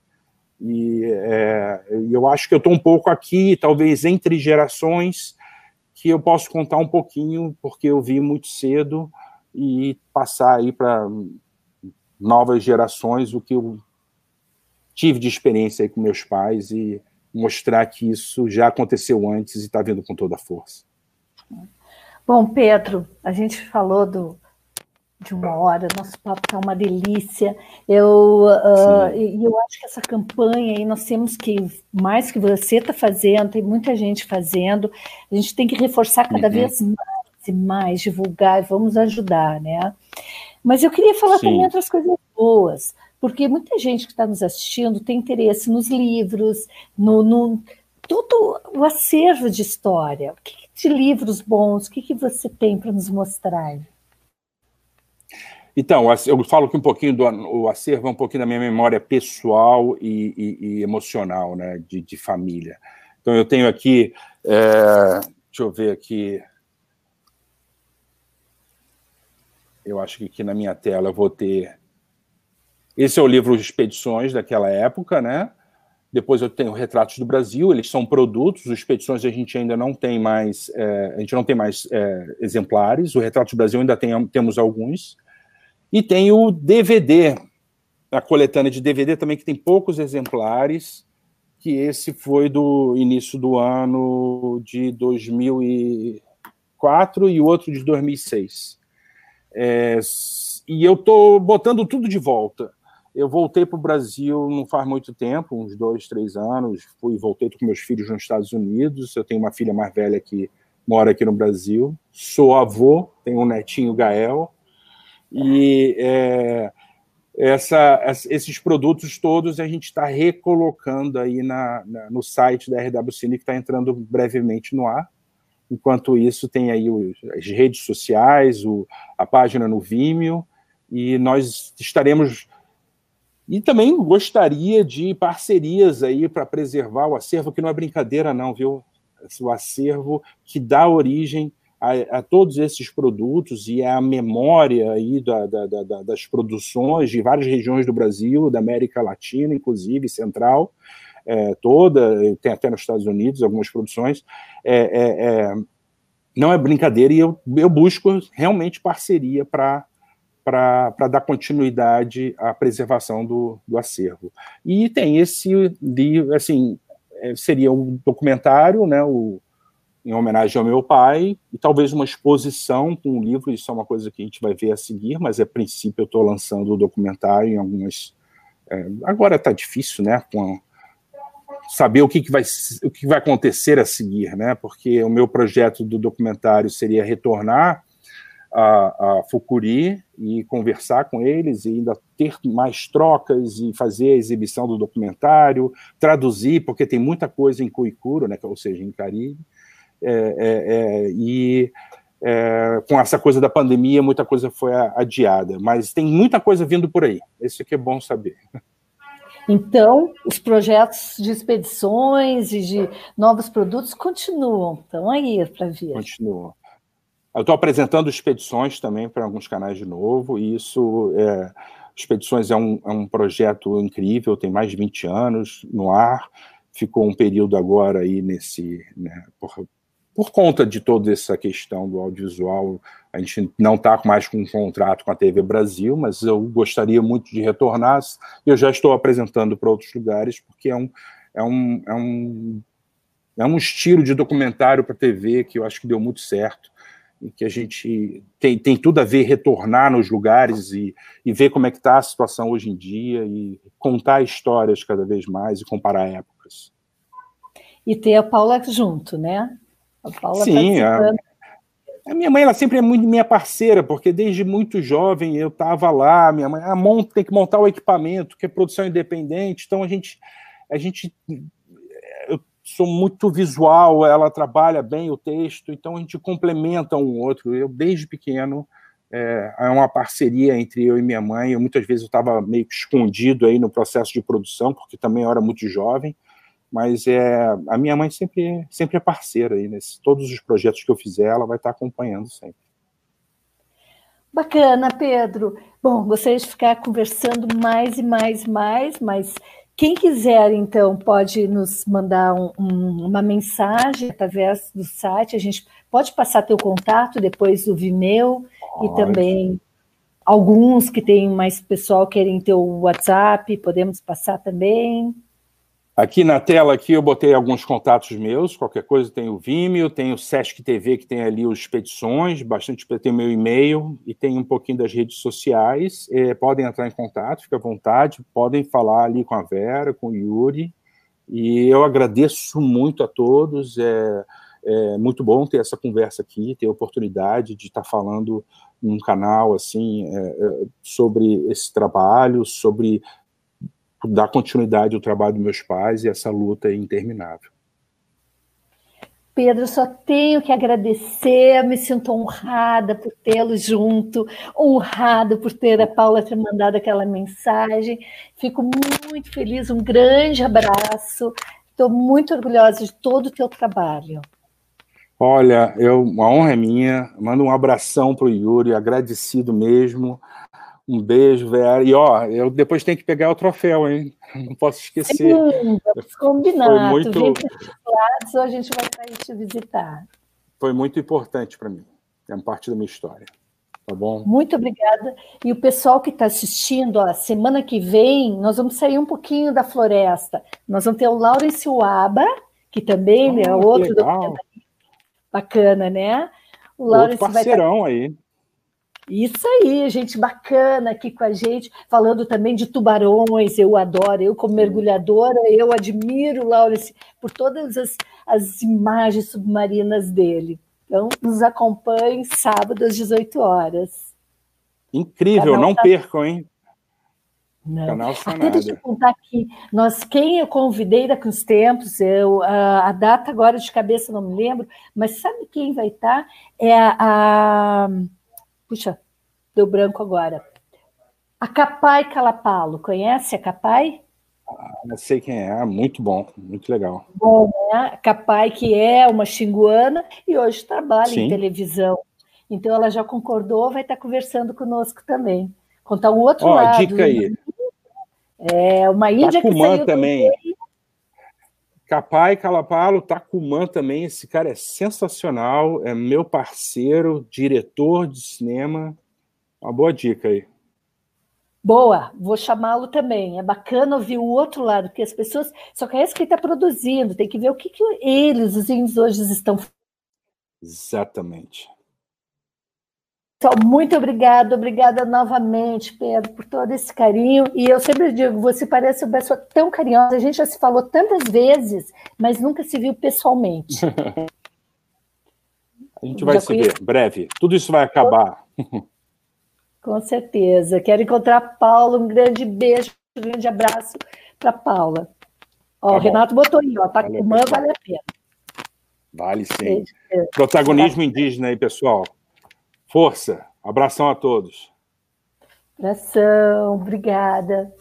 E é, eu acho que eu estou um pouco aqui, talvez entre gerações, que eu posso contar um pouquinho, porque eu vi muito cedo e passar aí para novas gerações o que eu tive de experiência aí com meus pais e mostrar que isso já aconteceu antes e está vindo com toda a força. Bom, Pedro, a gente falou do, de uma hora, nosso papo está uma delícia. Eu, uh, e eu acho que essa campanha aí nós temos que, mais que você está fazendo, tem muita gente fazendo, a gente tem que reforçar cada uhum. vez mais e mais, divulgar, vamos ajudar, né? Mas eu queria falar Sim. também outras coisas boas porque muita gente que está nos assistindo tem interesse nos livros, no, no todo o acervo de história. O que, de livros bons, o que, que você tem para nos mostrar? Então, eu falo que um pouquinho do acervo é um pouquinho da minha memória pessoal e, e, e emocional, né, de, de, família. Então, eu tenho aqui, é, deixa eu ver aqui, eu acho que aqui na minha tela eu vou ter esse é o livro Expedições daquela época, né? Depois eu tenho Retratos do Brasil, eles são produtos, os Expedições a gente ainda não tem mais, é, a gente não tem mais é, exemplares, o Retratos do Brasil ainda tem, temos alguns. E tem o DVD, a coletânea de DVD também, que tem poucos exemplares, que esse foi do início do ano de 2004 e o outro de 2006. É, e eu estou botando tudo de volta. Eu voltei para o Brasil não faz muito tempo, uns dois, três anos. Fui voltei com meus filhos nos Estados Unidos. Eu tenho uma filha mais velha que mora aqui no Brasil. Sou avô, tenho um netinho Gael. E é, essa, esses produtos todos a gente está recolocando aí na, na, no site da RW Cine, que está entrando brevemente no ar. Enquanto isso, tem aí as redes sociais, o, a página no Vimeo, e nós estaremos e também gostaria de parcerias aí para preservar o acervo, que não é brincadeira, não, viu? O acervo que dá origem a, a todos esses produtos e é a memória aí da, da, da, das produções de várias regiões do Brasil, da América Latina, inclusive, central, é, toda, tem até nos Estados Unidos algumas produções. É, é, é não é brincadeira e eu, eu busco realmente parceria para para dar continuidade à preservação do, do acervo. E tem esse livro, assim, é, seria um documentário, né, o, em homenagem ao meu pai, e talvez uma exposição com um livro, isso é uma coisa que a gente vai ver a seguir, mas a princípio eu estou lançando o documentário em algumas... É, agora está difícil, né, com saber o que, que, vai, o que vai acontecer a seguir, né, porque o meu projeto do documentário seria retornar a, a Fukuri e conversar com eles e ainda ter mais trocas e fazer a exibição do documentário, traduzir, porque tem muita coisa em Kuikuro, né, ou seja, em Caribe, é, é, é, e é, com essa coisa da pandemia, muita coisa foi adiada, mas tem muita coisa vindo por aí, isso que é bom saber. Então, os projetos de expedições e de novos produtos continuam, estão aí para vir. Continuam. Eu estou apresentando expedições também para alguns canais de novo, e isso, é, Expedições é um, é um projeto incrível, tem mais de 20 anos no ar, ficou um período agora aí nesse, né, por, por conta de toda essa questão do audiovisual, a gente não está mais com um contrato com a TV Brasil, mas eu gostaria muito de retornar. Eu já estou apresentando para outros lugares, porque é um, é um, é um, é um estilo de documentário para TV que eu acho que deu muito certo e que a gente tem, tem tudo a ver retornar nos lugares e, e ver como é que está a situação hoje em dia e contar histórias cada vez mais e comparar épocas. E ter a Paula junto, né? A Paula Sim, a, a, minha mãe ela sempre é muito minha parceira, porque desde muito jovem eu estava lá, minha mãe, ah, monta, tem que montar o equipamento, que é produção independente, então a gente a gente sou muito visual, ela trabalha bem o texto, então a gente complementa um outro. Eu, desde pequeno, é, é uma parceria entre eu e minha mãe. Eu, muitas vezes eu estava meio que escondido aí no processo de produção, porque também eu era muito jovem, mas é, a minha mãe sempre, sempre é parceira aí, nesse, todos os projetos que eu fizer, ela vai estar acompanhando sempre. Bacana, Pedro. Bom, gostaria de ficar conversando mais e mais e mais, mas quem quiser, então, pode nos mandar um, um, uma mensagem através do site. A gente pode passar teu contato depois do Vimeo pode. e também alguns que tem mais pessoal querem teu WhatsApp, podemos passar também. Aqui na tela aqui eu botei alguns contatos meus, qualquer coisa tem o Vimeo, tem o Sesc TV que tem ali os expedições, bastante tem o meu e-mail e tem um pouquinho das redes sociais. É, podem entrar em contato, fica à vontade, podem falar ali com a Vera, com o Yuri. E eu agradeço muito a todos. É, é muito bom ter essa conversa aqui, ter a oportunidade de estar falando num canal assim é, é sobre esse trabalho, sobre dar continuidade ao trabalho dos meus pais e essa luta é interminável. Pedro, só tenho que agradecer, me sinto honrada por tê-lo junto, honrada por ter a Paula ter mandado aquela mensagem. Fico muito feliz, um grande abraço. Estou muito orgulhosa de todo o teu trabalho. Olha, eu, a honra é minha. Mando um abração para o Yuri, agradecido mesmo. Um beijo, Vera. E ó, eu depois tenho que pegar o troféu, hein? (laughs) Não posso esquecer. Sim, vamos combinar. Foi muito... lados, a gente vai sair te visitar. Foi muito importante para mim. É uma parte da minha história. Tá bom? Muito obrigada. E o pessoal que está assistindo, ó, semana que vem, nós vamos sair um pouquinho da floresta. Nós vamos ter o Laurence Uaba, que também oh, é outro bacana, né? O Laurence outro parceirão vai tá... aí. Isso aí, gente bacana aqui com a gente, falando também de tubarões, eu adoro, eu como mergulhadora, eu admiro o Laurence por todas as, as imagens submarinas dele. Então, nos acompanhe sábado às 18 horas. Incrível, Canal não tá... percam, hein? Não. Canal Até deixa eu contar aqui, nós, quem eu convidei daqui uns tempos, eu, a, a, data agora de cabeça não me lembro, mas sabe quem vai estar? É a, a Puxa, deu branco agora. A Capai Calapalo, conhece a Capai? Ah, não sei quem é, muito bom, muito legal. Bom, né? Capai, que é uma xinguana e hoje trabalha Sim. em televisão. Então ela já concordou, vai estar conversando conosco também. Contar o outro oh, lado. dica aí. É uma índia Tacumã que saiu também. Capai Calapalo, Tacumã também, esse cara é sensacional, é meu parceiro, diretor de cinema. Uma boa dica aí. Boa, vou chamá-lo também. É bacana ouvir o outro lado, porque as pessoas só conhecem quem está produzindo, tem que ver o que, que eles, os índios, hoje estão Exatamente. Então, muito obrigada, obrigada novamente, Pedro, por todo esse carinho. E eu sempre digo, você parece uma pessoa tão carinhosa. A gente já se falou tantas vezes, mas nunca se viu pessoalmente. (laughs) a gente vai já se conhece... ver breve. Tudo isso vai acabar. (laughs) Com certeza. Quero encontrar a Paula. Um grande beijo, um grande abraço para Paula. Ó, tá o Renato botou aí, ó, Tacumã vale, vale a pena. Vale sim. Protagonismo indígena aí, pessoal. Força. Abração a todos. Abração. Obrigada.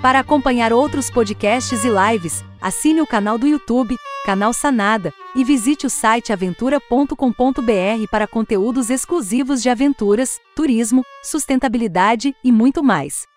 Para acompanhar outros podcasts e lives, assine o canal do YouTube, Canal Sanada, e visite o site aventura.com.br para conteúdos exclusivos de aventuras, turismo, sustentabilidade e muito mais.